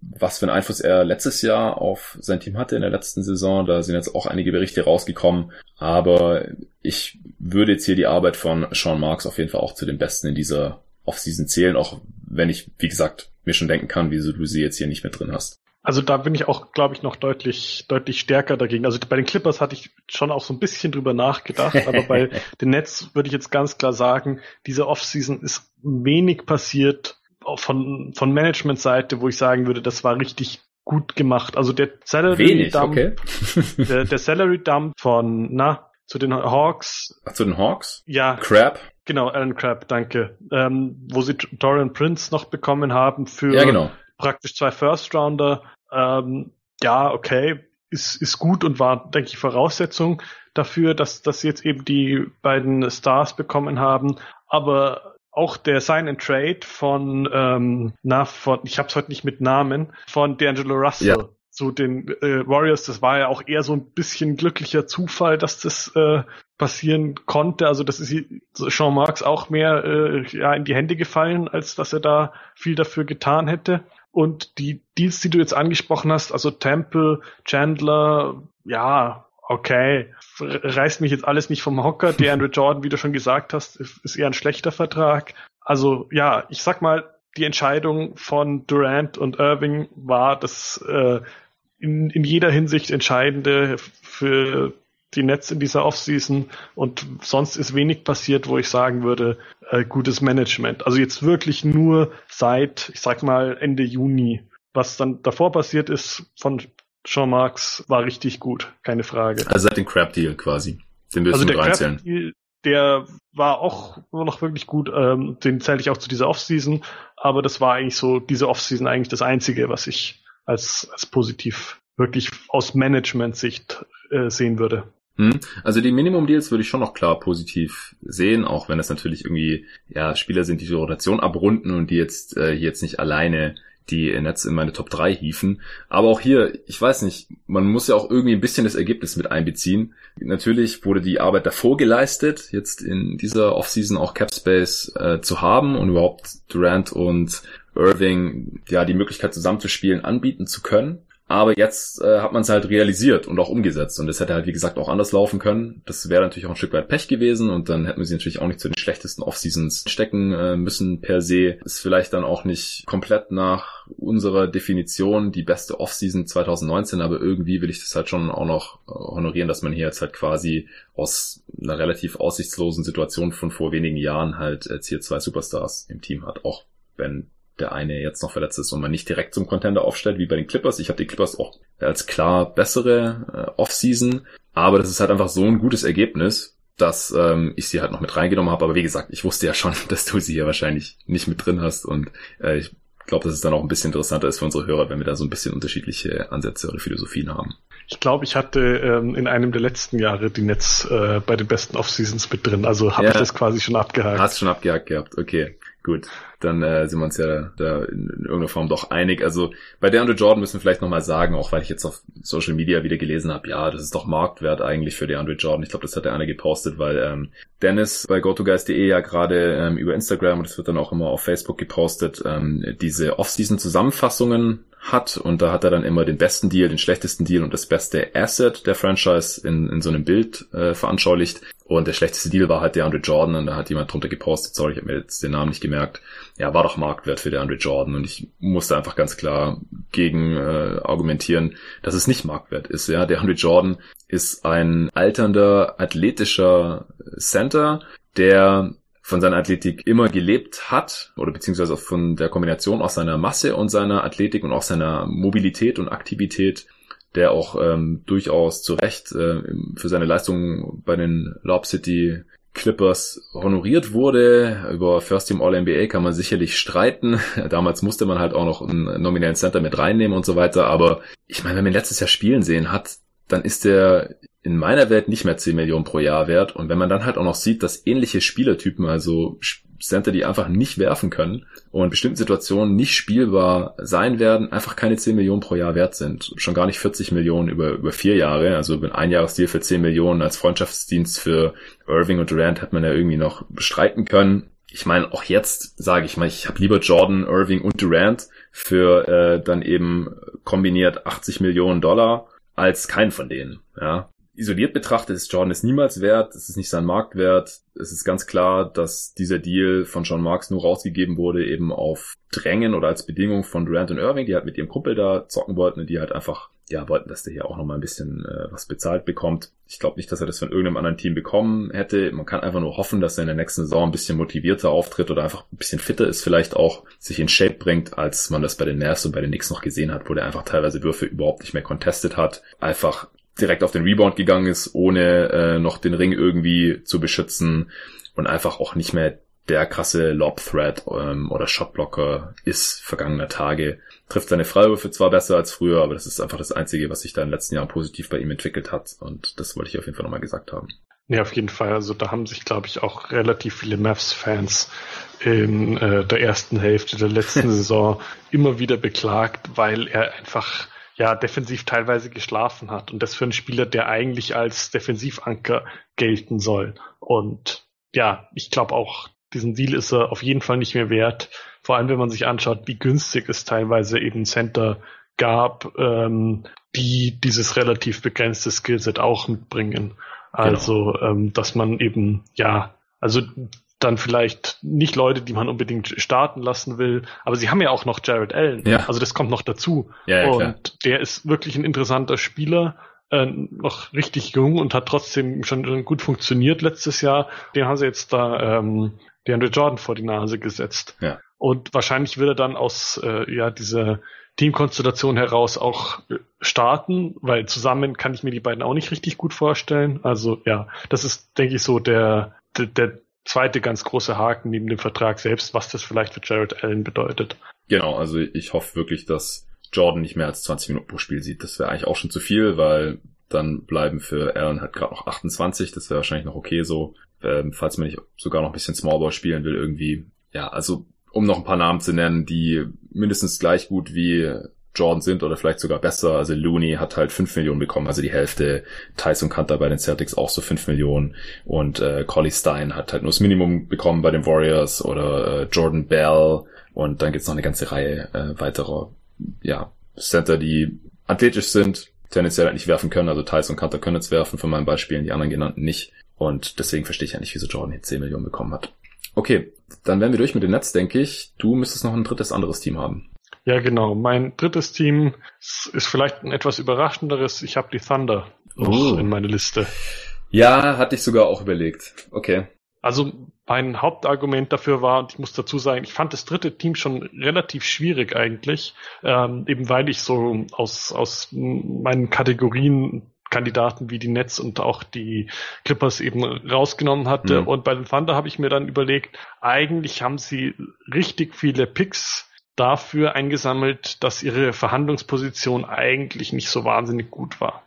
S1: was für einen Einfluss er letztes Jahr auf sein Team hatte in der letzten Saison. Da sind jetzt auch einige Berichte rausgekommen. Aber ich würde jetzt hier die Arbeit von Sean Marks auf jeden Fall auch zu den Besten in dieser Offseason zählen, auch wenn ich, wie gesagt, mir schon denken kann, wieso du sie jetzt hier nicht mit drin hast.
S2: Also da bin ich auch, glaube ich, noch deutlich, deutlich stärker dagegen. Also bei den Clippers hatte ich schon auch so ein bisschen drüber nachgedacht, aber bei den Nets würde ich jetzt ganz klar sagen, diese Offseason ist wenig passiert, von, von Management-Seite, wo ich sagen würde, das war richtig gut gemacht. Also der Salary
S1: Wenig, Dump, okay.
S2: der, der Salary Dump von, na, zu den Hawks.
S1: Ach, zu den Hawks?
S2: Ja.
S1: Crab?
S2: Genau, Alan Crab, danke. Ähm, wo sie Dorian Prince noch bekommen haben für
S1: ja, genau.
S2: Praktisch zwei First Rounder. Ähm, ja, okay, ist, ist gut und war, denke ich, Voraussetzung dafür, dass, dass sie jetzt eben die beiden Stars bekommen haben. Aber auch der Sign and Trade von, ähm, na, von, ich habe es heute nicht mit Namen, von D'Angelo Russell. Ja. Zu den äh, Warriors, das war ja auch eher so ein bisschen glücklicher Zufall, dass das äh, passieren konnte. Also das ist Jean Marx auch mehr äh, ja, in die Hände gefallen, als dass er da viel dafür getan hätte. Und die Deals, die du jetzt angesprochen hast, also Temple, Chandler, ja, okay, reißt mich jetzt alles nicht vom Hocker. Der Andrew Jordan, wie du schon gesagt hast, ist eher ein schlechter Vertrag. Also ja, ich sag mal, die Entscheidung von Durant und Irving war das äh, in, in jeder Hinsicht entscheidende für die Nets in dieser Offseason und sonst ist wenig passiert, wo ich sagen würde, äh, gutes Management. Also jetzt wirklich nur seit, ich sag mal, Ende Juni. Was dann davor passiert ist von Jean Marx war richtig gut, keine Frage.
S1: Also seit dem Crab Deal quasi. Den willst also du der reinzählen. Deal,
S2: der war auch noch wirklich gut, ähm, den zähle ich auch zu dieser Offseason, aber das war eigentlich so, diese Offseason eigentlich das einzige, was ich als, als positiv wirklich aus Management-Sicht äh, sehen würde.
S1: Hm? Also die Minimum-Deals würde ich schon noch klar positiv sehen, auch wenn es natürlich irgendwie ja Spieler sind, die die Rotation abrunden und die jetzt äh, jetzt nicht alleine die Nets in meine Top 3 hieven. Aber auch hier, ich weiß nicht, man muss ja auch irgendwie ein bisschen das Ergebnis mit einbeziehen. Natürlich wurde die Arbeit davor geleistet, jetzt in dieser Offseason auch Capspace äh, zu haben und überhaupt Durant und Irving ja die Möglichkeit zusammenzuspielen anbieten zu können. Aber jetzt äh, hat man es halt realisiert und auch umgesetzt. Und es hätte halt, wie gesagt, auch anders laufen können. Das wäre natürlich auch ein Stück weit Pech gewesen. Und dann hätten wir sie natürlich auch nicht zu den schlechtesten Off-Seasons stecken äh, müssen per se. Ist vielleicht dann auch nicht komplett nach unserer Definition die beste Off-Season 2019. Aber irgendwie will ich das halt schon auch noch äh, honorieren, dass man hier jetzt halt quasi aus einer relativ aussichtslosen Situation von vor wenigen Jahren halt jetzt hier zwei Superstars im Team hat. Auch wenn der eine jetzt noch verletzt ist und man nicht direkt zum Contender aufstellt, wie bei den Clippers. Ich habe die Clippers auch als klar bessere äh, Offseason, aber das ist halt einfach so ein gutes Ergebnis, dass ähm, ich sie halt noch mit reingenommen habe. Aber wie gesagt, ich wusste ja schon, dass du sie hier wahrscheinlich nicht mit drin hast und äh, ich glaube, dass es dann auch ein bisschen interessanter ist für unsere Hörer, wenn wir da so ein bisschen unterschiedliche Ansätze oder Philosophien haben.
S2: Ich glaube, ich hatte ähm, in einem der letzten Jahre die Netz äh, bei den besten Off-Seasons mit drin. Also habe ja, ich das quasi schon abgehakt.
S1: Hast schon abgehakt gehabt, okay. Gut, dann äh, sind wir uns ja da in, in irgendeiner Form doch einig. Also bei DeAndre Jordan müssen wir vielleicht nochmal sagen, auch weil ich jetzt auf Social Media wieder gelesen habe, ja, das ist doch Marktwert eigentlich für DeAndre Jordan. Ich glaube, das hat der eine gepostet, weil ähm, Dennis bei GoToGuys.de ja gerade ähm, über Instagram und das wird dann auch immer auf Facebook gepostet, ähm, diese Off-Season-Zusammenfassungen hat und da hat er dann immer den besten Deal, den schlechtesten Deal und das beste Asset der Franchise in, in so einem Bild äh, veranschaulicht. Und der schlechteste Deal war halt der Andre Jordan und da hat jemand drunter gepostet, sorry, ich habe mir jetzt den Namen nicht gemerkt. Ja, war doch Marktwert für der Andre Jordan und ich musste einfach ganz klar gegen äh, argumentieren, dass es nicht Marktwert ist. Ja, der Andre Jordan ist ein alternder, athletischer Center, der von seiner Athletik immer gelebt hat oder beziehungsweise von der Kombination aus seiner Masse und seiner Athletik und auch seiner Mobilität und Aktivität der auch ähm, durchaus zu Recht äh, für seine Leistungen bei den Lob City Clippers honoriert wurde. Über First Team All-NBA kann man sicherlich streiten. Damals musste man halt auch noch einen nominellen Center mit reinnehmen und so weiter. Aber ich meine, wenn man letztes Jahr spielen sehen hat, dann ist der in meiner Welt nicht mehr 10 Millionen pro Jahr wert. Und wenn man dann halt auch noch sieht, dass ähnliche Spielertypen, also Center, die einfach nicht werfen können und in bestimmten Situationen nicht spielbar sein werden, einfach keine 10 Millionen pro Jahr wert sind. Schon gar nicht 40 Millionen über, über vier Jahre. Also ein Einjahresdeal für 10 Millionen als Freundschaftsdienst für Irving und Durant hat man ja irgendwie noch bestreiten können. Ich meine, auch jetzt sage ich mal, ich habe lieber Jordan, Irving und Durant für äh, dann eben kombiniert 80 Millionen Dollar als keinen von denen. Ja, isoliert betrachtet ist Jordan es niemals wert, es ist nicht sein Marktwert. Es ist ganz klar, dass dieser Deal von John Marks nur rausgegeben wurde, eben auf Drängen oder als Bedingung von Durant und Irving, die halt mit ihrem Kumpel da zocken wollten und die halt einfach, ja, wollten, dass der hier auch nochmal ein bisschen äh, was bezahlt bekommt. Ich glaube nicht, dass er das von irgendeinem anderen Team bekommen hätte. Man kann einfach nur hoffen, dass er in der nächsten Saison ein bisschen motivierter auftritt oder einfach ein bisschen fitter ist, vielleicht auch sich in Shape bringt, als man das bei den Mavs und bei den Knicks noch gesehen hat, wo der einfach teilweise Würfe überhaupt nicht mehr contested hat. Einfach direkt auf den Rebound gegangen ist, ohne äh, noch den Ring irgendwie zu beschützen und einfach auch nicht mehr der krasse Lob-Threat ähm, oder Shotblocker ist vergangener Tage. Trifft seine Freiwürfe zwar besser als früher, aber das ist einfach das Einzige, was sich da in den letzten Jahren positiv bei ihm entwickelt hat. Und das wollte ich auf jeden Fall nochmal gesagt haben.
S2: Ja, auf jeden Fall. Also da haben sich, glaube ich, auch relativ viele Mavs-Fans in äh, der ersten Hälfte der letzten Saison immer wieder beklagt, weil er einfach ja defensiv teilweise geschlafen hat und das für einen Spieler, der eigentlich als Defensivanker gelten soll. Und ja, ich glaube auch, diesen Deal ist er auf jeden Fall nicht mehr wert. Vor allem, wenn man sich anschaut, wie günstig es teilweise eben Center gab, ähm, die dieses relativ begrenzte Skillset auch mitbringen. Genau. Also, genau. ähm, dass man eben, ja, also dann vielleicht nicht Leute, die man unbedingt starten lassen will, aber sie haben ja auch noch Jared Allen. Ja. Also das kommt noch dazu. Ja, ja, und klar. der ist wirklich ein interessanter Spieler, äh, noch richtig jung und hat trotzdem schon gut funktioniert letztes Jahr. Den haben sie jetzt da ähm, DeAndre Jordan vor die Nase gesetzt. Ja. Und wahrscheinlich wird er dann aus äh, ja dieser Teamkonstellation heraus auch äh, starten, weil zusammen kann ich mir die beiden auch nicht richtig gut vorstellen. Also ja, das ist, denke ich, so der, der, der zweite ganz große Haken neben dem Vertrag selbst, was das vielleicht für Jared Allen bedeutet.
S1: Genau, also ich hoffe wirklich, dass Jordan nicht mehr als 20 Minuten pro Spiel sieht. Das wäre eigentlich auch schon zu viel, weil dann bleiben für Allen halt gerade noch 28. Das wäre wahrscheinlich noch okay so, ähm, falls man nicht sogar noch ein bisschen Smallball spielen will irgendwie. Ja, also um noch ein paar Namen zu nennen, die mindestens gleich gut wie Jordan sind oder vielleicht sogar besser. Also Looney hat halt 5 Millionen bekommen, also die Hälfte. Tyson Kanter bei den Celtics auch so 5 Millionen. Und äh, Collie Stein hat halt nur das Minimum bekommen bei den Warriors oder äh, Jordan Bell. Und dann gibt's noch eine ganze Reihe äh, weiterer ja, Center, die athletisch sind, tendenziell halt nicht werfen können. Also Tyson Kanter können jetzt werfen von meinen Beispielen, die anderen genannten nicht. Und deswegen verstehe ich ja nicht, wieso Jordan hier 10 Millionen bekommen hat. Okay, dann wären wir durch mit dem Netz, denke ich. Du müsstest noch ein drittes anderes Team haben.
S2: Ja, genau. Mein drittes Team ist vielleicht ein etwas überraschenderes. Ich habe die Thunder noch oh. in meine Liste.
S1: Ja, hatte ich sogar auch überlegt. Okay.
S2: Also mein Hauptargument dafür war, und ich muss dazu sagen, ich fand das dritte Team schon relativ schwierig eigentlich, ähm, eben weil ich so aus, aus meinen Kategorien Kandidaten wie die Nets und auch die Clippers eben rausgenommen hatte. Mhm. Und bei den Thunder habe ich mir dann überlegt, eigentlich haben sie richtig viele Picks dafür eingesammelt, dass ihre Verhandlungsposition eigentlich nicht so wahnsinnig gut war.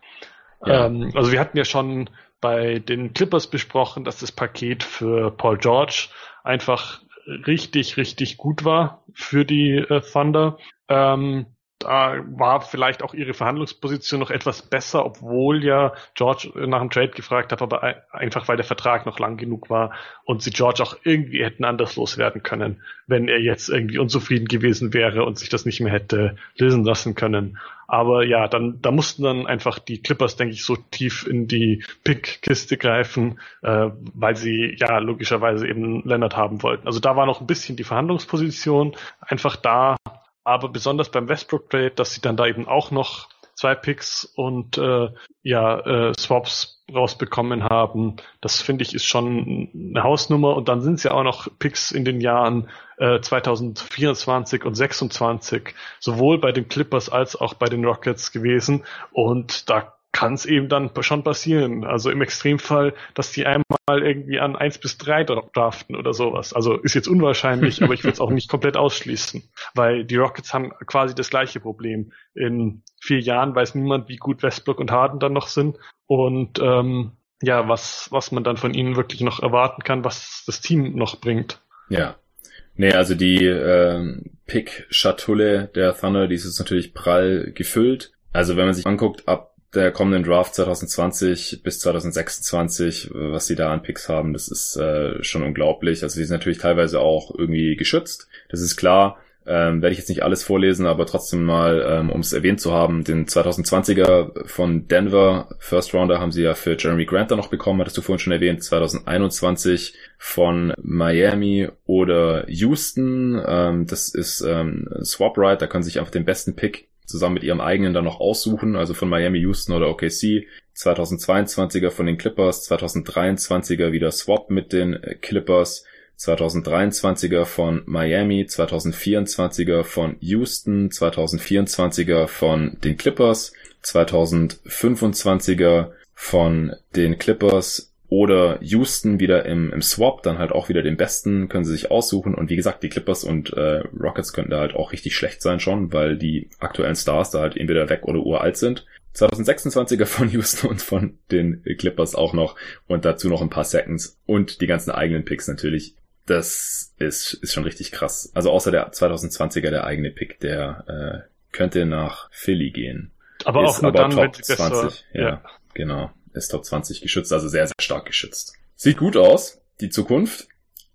S2: Ja. Ähm, also wir hatten ja schon bei den Clippers besprochen, dass das Paket für Paul George einfach richtig, richtig gut war für die äh, Thunder. Ähm, da war vielleicht auch ihre Verhandlungsposition noch etwas besser, obwohl ja George nach dem Trade gefragt hat, aber einfach weil der Vertrag noch lang genug war und sie George auch irgendwie hätten anders loswerden können, wenn er jetzt irgendwie unzufrieden gewesen wäre und sich das nicht mehr hätte lösen lassen können. Aber ja, dann da mussten dann einfach die Clippers, denke ich, so tief in die Pick-Kiste greifen, äh, weil sie ja logischerweise eben Leonard haben wollten. Also da war noch ein bisschen die Verhandlungsposition einfach da, aber besonders beim Westbrook Trade, dass sie dann da eben auch noch zwei Picks und äh, ja äh, Swaps rausbekommen haben, das finde ich ist schon eine Hausnummer. Und dann sind es ja auch noch Picks in den Jahren äh, 2024 und 26 sowohl bei den Clippers als auch bei den Rockets gewesen. Und da kann es eben dann schon passieren. Also im Extremfall, dass die einmal irgendwie an eins bis drei draften oder sowas. Also ist jetzt unwahrscheinlich, aber ich würde es auch nicht komplett ausschließen, weil die Rockets haben quasi das gleiche Problem. In vier Jahren weiß niemand, wie gut Westbrook und Harden dann noch sind und ähm, ja, was, was man dann von ihnen wirklich noch erwarten kann, was das Team noch bringt.
S1: Ja. Nee, also die äh, Pick-Schatulle der Thunder, die ist jetzt natürlich prall gefüllt. Also wenn man sich anguckt, ab der kommenden Draft 2020 bis 2026, was sie da an Picks haben, das ist äh, schon unglaublich. Also die sind natürlich teilweise auch irgendwie geschützt, das ist klar. Ähm, werde ich jetzt nicht alles vorlesen, aber trotzdem mal, ähm, um es erwähnt zu haben, den 2020er von Denver, First Rounder, haben sie ja für Jeremy Grant da noch bekommen, hattest du vorhin schon erwähnt, 2021 von Miami oder Houston. Ähm, das ist ähm, Swap Right, da können sie sich einfach den besten Pick zusammen mit ihrem eigenen dann noch aussuchen, also von Miami, Houston oder OKC. 2022er von den Clippers, 2023er wieder Swap mit den Clippers, 2023er von Miami, 2024er von Houston, 2024er von den Clippers, 2025er von den Clippers oder Houston wieder im, im Swap, dann halt auch wieder den besten, können sie sich aussuchen. Und wie gesagt, die Clippers und äh, Rockets könnten da halt auch richtig schlecht sein schon, weil die aktuellen Stars da halt entweder weg oder uralt sind. 2026er von Houston und von den Clippers auch noch und dazu noch ein paar Seconds und die ganzen eigenen Picks natürlich. Das ist, ist schon richtig krass. Also außer der 2020er, der eigene Pick, der äh, könnte nach Philly gehen.
S2: Aber auch nur
S1: aber
S2: dann,
S1: Top
S2: wenn sie besser,
S1: 20. Ja, ja, genau. Ist Top 20 geschützt, also sehr, sehr stark geschützt. Sieht gut aus, die Zukunft.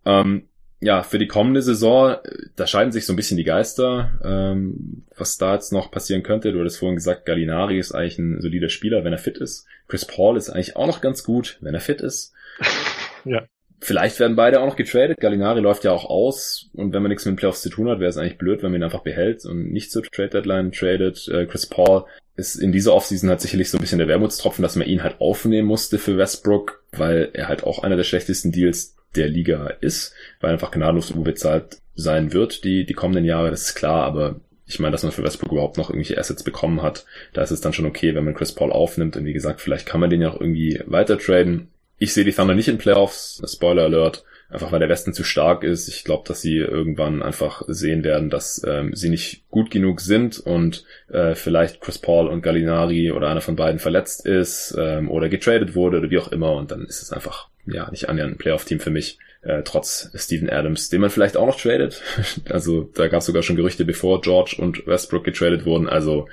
S1: Ähm, ja, für die kommende Saison, da scheiden sich so ein bisschen die Geister, ähm, was da jetzt noch passieren könnte. Du hattest vorhin gesagt, Gallinari ist eigentlich ein solider Spieler, wenn er fit ist. Chris Paul ist eigentlich auch noch ganz gut, wenn er fit ist.
S2: ja.
S1: Vielleicht werden beide auch noch getradet. Gallinari läuft ja auch aus und wenn man nichts mit den Playoffs zu tun hat, wäre es eigentlich blöd, wenn man ihn einfach behält und nicht zur Trade Deadline tradet. Äh, Chris Paul ist in dieser Offseason halt sicherlich so ein bisschen der Wermutstropfen, dass man ihn halt aufnehmen musste für Westbrook, weil er halt auch einer der schlechtesten Deals der Liga ist, weil er einfach gnadenlos überbezahlt sein wird die, die kommenden Jahre, das ist klar, aber ich meine, dass man für Westbrook überhaupt noch irgendwelche Assets bekommen hat, da ist es dann schon okay, wenn man Chris Paul aufnimmt und wie gesagt, vielleicht kann man den ja auch irgendwie weiter traden. Ich sehe die Thunder nicht in Playoffs, Spoiler Alert, einfach weil der Westen zu stark ist. Ich glaube, dass sie irgendwann einfach sehen werden, dass ähm, sie nicht gut genug sind und äh, vielleicht Chris Paul und Gallinari oder einer von beiden verletzt ist ähm, oder getradet wurde oder wie auch immer und dann ist es einfach ja nicht annähernd ein Playoff-Team für mich. Äh, trotz Steven Adams, den man vielleicht auch noch tradet. Also da gab es sogar schon Gerüchte, bevor George und Westbrook getradet wurden. Also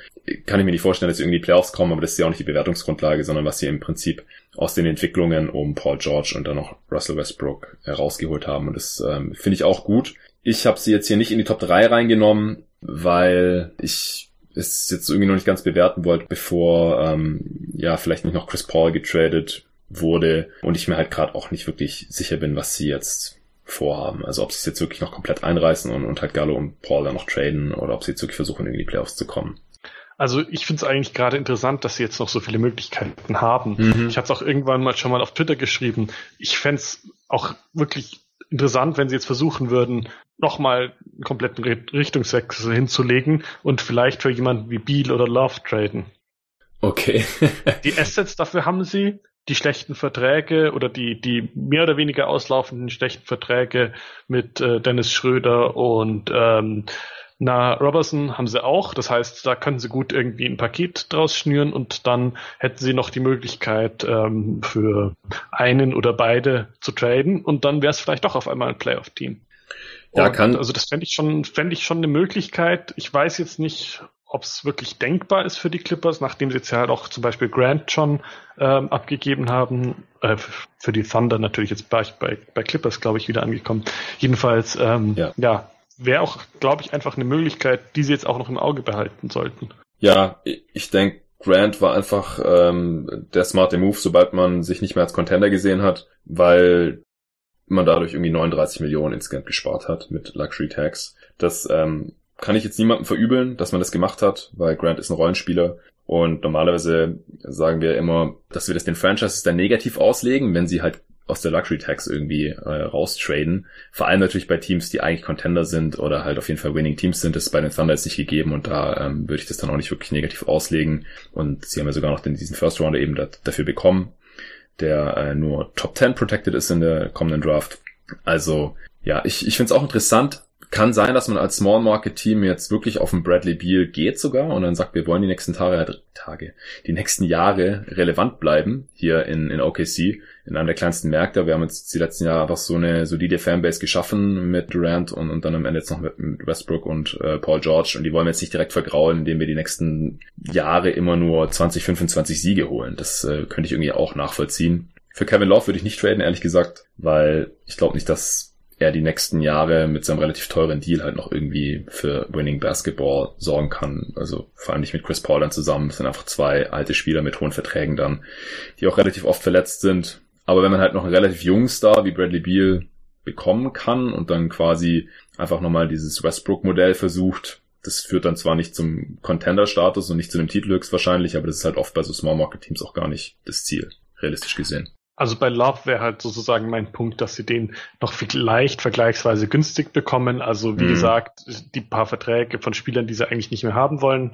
S1: kann ich mir nicht vorstellen, dass sie irgendwie Playoffs kommen, aber das ist ja auch nicht die Bewertungsgrundlage, sondern was sie im Prinzip aus den Entwicklungen um Paul George und dann noch Russell Westbrook herausgeholt haben. Und das ähm, finde ich auch gut. Ich habe sie jetzt hier nicht in die Top 3 reingenommen, weil ich es jetzt irgendwie noch nicht ganz bewerten wollte, bevor ähm, ja vielleicht nicht noch Chris Paul getradet wurde und ich mir halt gerade auch nicht wirklich sicher bin, was sie jetzt vorhaben. Also ob sie es jetzt wirklich noch komplett einreißen und, und halt Gallo und Paul dann noch traden oder ob sie jetzt wirklich versuchen, in die Playoffs zu kommen.
S2: Also ich finde es eigentlich gerade interessant, dass sie jetzt noch so viele Möglichkeiten haben. Mhm. Ich hatte es auch irgendwann mal schon mal auf Twitter geschrieben. Ich fände es auch wirklich interessant, wenn sie jetzt versuchen würden, nochmal einen kompletten Richtungswechsel hinzulegen und vielleicht für jemanden wie Beal oder Love traden.
S1: Okay.
S2: die Assets dafür haben sie die schlechten Verträge oder die, die mehr oder weniger auslaufenden schlechten Verträge mit äh, Dennis Schröder und ähm, na, Robertson haben sie auch. Das heißt, da können sie gut irgendwie ein Paket draus schnüren und dann hätten sie noch die Möglichkeit, ähm, für einen oder beide zu traden und dann wäre es vielleicht doch auf einmal ein Playoff-Team. Ja, kann. Also das fände ich schon, fände ich schon eine Möglichkeit. Ich weiß jetzt nicht, ob es wirklich denkbar ist für die Clippers, nachdem sie jetzt ja halt auch zum Beispiel Grant schon ähm, abgegeben haben. Äh, für die Thunder natürlich jetzt bei, bei, bei Clippers, glaube ich, wieder angekommen. Jedenfalls, ähm, ja, ja wäre auch, glaube ich, einfach eine Möglichkeit, die sie jetzt auch noch im Auge behalten sollten.
S1: Ja, ich denke, Grant war einfach ähm, der smarte Move, sobald man sich nicht mehr als Contender gesehen hat, weil man dadurch irgendwie 39 Millionen insgesamt gespart hat mit Luxury Tax. Das ähm, kann ich jetzt niemandem verübeln, dass man das gemacht hat, weil Grant ist ein Rollenspieler. Und normalerweise sagen wir immer, dass wir das den Franchises dann negativ auslegen, wenn sie halt aus der Luxury Tax irgendwie äh, raustraden. Vor allem natürlich bei Teams, die eigentlich Contender sind oder halt auf jeden Fall Winning Teams sind. Das ist bei den Thunder jetzt nicht gegeben und da ähm, würde ich das dann auch nicht wirklich negativ auslegen. Und sie haben ja sogar noch den, diesen First Rounder eben da, dafür bekommen, der äh, nur Top 10 protected ist in der kommenden Draft. Also ja, ich, ich finde es auch interessant, kann sein, dass man als Small Market Team jetzt wirklich auf den Bradley Beal geht sogar und dann sagt, wir wollen die nächsten Tage, Tage, die nächsten Jahre relevant bleiben hier in, in OKC, in einem der kleinsten Märkte. Wir haben jetzt die letzten Jahre einfach so eine solide Fanbase geschaffen mit Durant und, und dann am Ende jetzt noch mit, mit Westbrook und äh, Paul George und die wollen wir jetzt nicht direkt vergraulen, indem wir die nächsten Jahre immer nur 20, 25 Siege holen. Das äh, könnte ich irgendwie auch nachvollziehen. Für Kevin Love würde ich nicht traden, ehrlich gesagt, weil ich glaube nicht, dass er die nächsten Jahre mit seinem relativ teuren Deal halt noch irgendwie für Winning Basketball sorgen kann. Also vor allem nicht mit Chris Paul dann zusammen. Das sind einfach zwei alte Spieler mit hohen Verträgen dann, die auch relativ oft verletzt sind. Aber wenn man halt noch einen relativ jungen Star wie Bradley Beal bekommen kann und dann quasi einfach nochmal dieses Westbrook-Modell versucht, das führt dann zwar nicht zum Contender-Status und nicht zu einem Titel höchstwahrscheinlich, aber das ist halt oft bei so Small-Market-Teams auch gar nicht das Ziel, realistisch gesehen.
S2: Also bei Love wäre halt sozusagen mein Punkt, dass sie den noch vielleicht vergleichsweise günstig bekommen. Also wie mhm. gesagt, die paar Verträge von Spielern, die sie eigentlich nicht mehr haben wollen.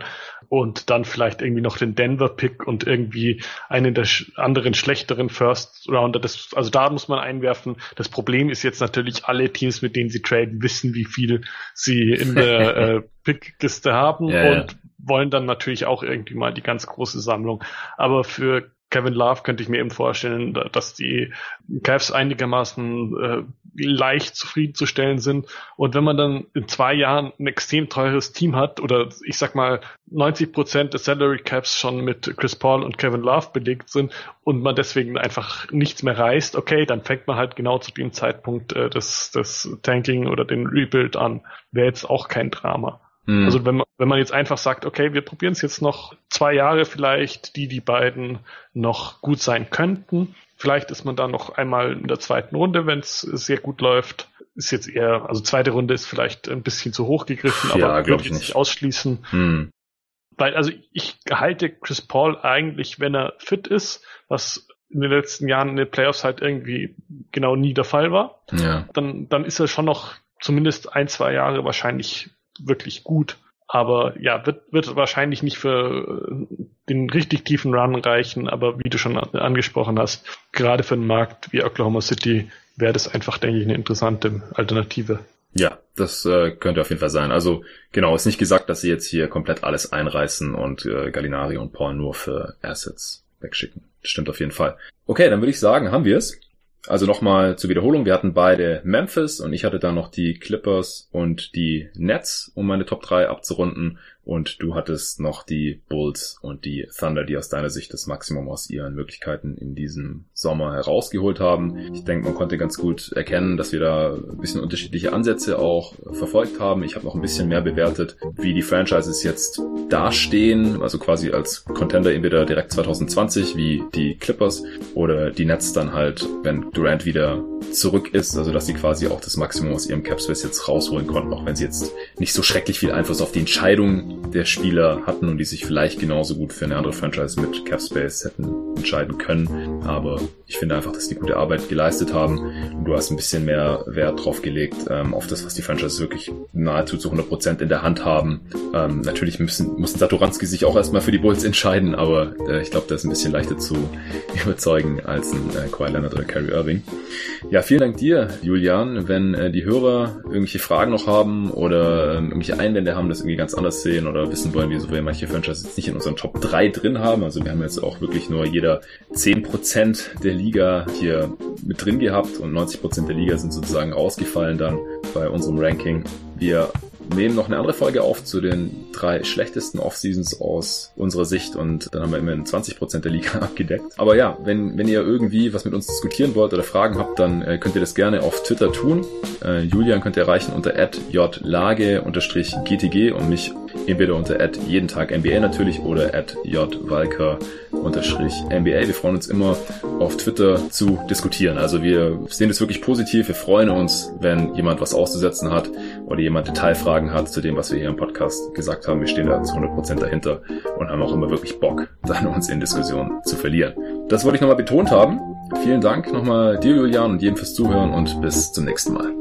S2: Und dann vielleicht irgendwie noch den Denver-Pick und irgendwie einen der anderen schlechteren First-Rounder. Also da muss man einwerfen. Das Problem ist jetzt natürlich, alle Teams, mit denen sie traden, wissen, wie viel sie in der äh, Pickliste haben ja, und ja. wollen dann natürlich auch irgendwie mal die ganz große Sammlung. Aber für Kevin Love könnte ich mir eben vorstellen, dass die Cavs einigermaßen äh, leicht zufriedenzustellen sind. Und wenn man dann in zwei Jahren ein extrem teures Team hat oder ich sag mal 90 Prozent des Salary Caps schon mit Chris Paul und Kevin Love belegt sind und man deswegen einfach nichts mehr reißt, okay, dann fängt man halt genau zu dem Zeitpunkt äh, das, das Tanking oder den Rebuild an. Wäre jetzt auch kein Drama. Mhm. Also wenn man, wenn man jetzt einfach sagt, okay, wir probieren es jetzt noch zwei Jahre vielleicht, die die beiden noch gut sein könnten. Vielleicht ist man da noch einmal in der zweiten Runde, wenn es sehr gut läuft. Ist jetzt eher, also zweite Runde ist vielleicht ein bisschen zu hoch gegriffen,
S1: ja,
S2: aber
S1: würde ich
S2: nicht ausschließen. Mhm. Weil, also ich halte Chris Paul eigentlich, wenn er fit ist, was in den letzten Jahren in den Playoffs halt irgendwie genau nie der Fall war,
S1: ja.
S2: dann, dann ist er schon noch zumindest ein, zwei Jahre wahrscheinlich wirklich gut. Aber ja, wird, wird wahrscheinlich nicht für äh, den richtig tiefen Run reichen, aber wie du schon angesprochen hast, gerade für einen Markt wie Oklahoma City wäre das einfach, denke ich, eine interessante Alternative.
S1: Ja, das äh, könnte auf jeden Fall sein. Also genau, ist nicht gesagt, dass sie jetzt hier komplett alles einreißen und äh, Gallinari und Paul nur für Assets wegschicken. Stimmt auf jeden Fall. Okay, dann würde ich sagen, haben wir es. Also nochmal zur Wiederholung, wir hatten beide Memphis und ich hatte dann noch die Clippers und die Nets, um meine Top 3 abzurunden. Und du hattest noch die Bulls und die Thunder, die aus deiner Sicht das Maximum aus ihren Möglichkeiten in diesem Sommer herausgeholt haben. Ich denke, man konnte ganz gut erkennen, dass wir da ein bisschen unterschiedliche Ansätze auch verfolgt haben. Ich habe noch ein bisschen mehr bewertet, wie die Franchises jetzt dastehen, also quasi als Contender entweder direkt 2020 wie die Clippers oder die Nets dann halt, wenn Durant wieder zurück ist, also dass sie quasi auch das Maximum aus ihrem Capspace jetzt rausholen konnten, auch wenn sie jetzt nicht so schrecklich viel Einfluss auf die Entscheidung der Spieler hatten und die sich vielleicht genauso gut für eine andere Franchise mit Capspace hätten entscheiden können. Aber ich finde einfach, dass die gute Arbeit geleistet haben und du hast ein bisschen mehr Wert drauf gelegt, ähm, auf das, was die Franchise wirklich nahezu zu 100% in der Hand haben. Ähm, natürlich müssen, mussten Satoranski sich auch erstmal für die Bulls entscheiden, aber äh, ich glaube, das ist ein bisschen leichter zu überzeugen als ein äh, Kawhi Leonard oder Kyrie Irving. Ja, vielen Dank dir, Julian. Wenn äh, die Hörer irgendwelche Fragen noch haben oder äh, irgendwelche Einwände haben, das irgendwie ganz anders sehen oder wissen wollen, wieso wir manche Franchises jetzt nicht in unseren Top 3 drin haben. Also wir haben jetzt auch wirklich nur jeder 10% der Liga hier mit drin gehabt und 90% der Liga sind sozusagen rausgefallen dann bei unserem Ranking. Wir nehmen noch eine andere Folge auf zu den drei schlechtesten Off-Seasons aus unserer Sicht und dann haben wir immerhin 20% der Liga abgedeckt. Aber ja, wenn, wenn ihr irgendwie was mit uns diskutieren wollt oder Fragen habt, dann äh, könnt ihr das gerne auf Twitter tun. Äh, Julian könnt ihr erreichen unter jlage-gtg und mich entweder unter jeden Tag NBA natürlich oder jwalker NBA. Wir freuen uns immer auf Twitter zu diskutieren. Also wir sehen es wirklich positiv. Wir freuen uns, wenn jemand was auszusetzen hat oder jemand Detailfragen hat zu dem, was wir hier im Podcast gesagt haben. Wir stehen da zu 100% dahinter und haben auch immer wirklich Bock, dann uns in Diskussionen zu verlieren. Das wollte ich nochmal betont haben. Vielen Dank nochmal dir, Julian, und jedem fürs Zuhören und bis zum nächsten Mal.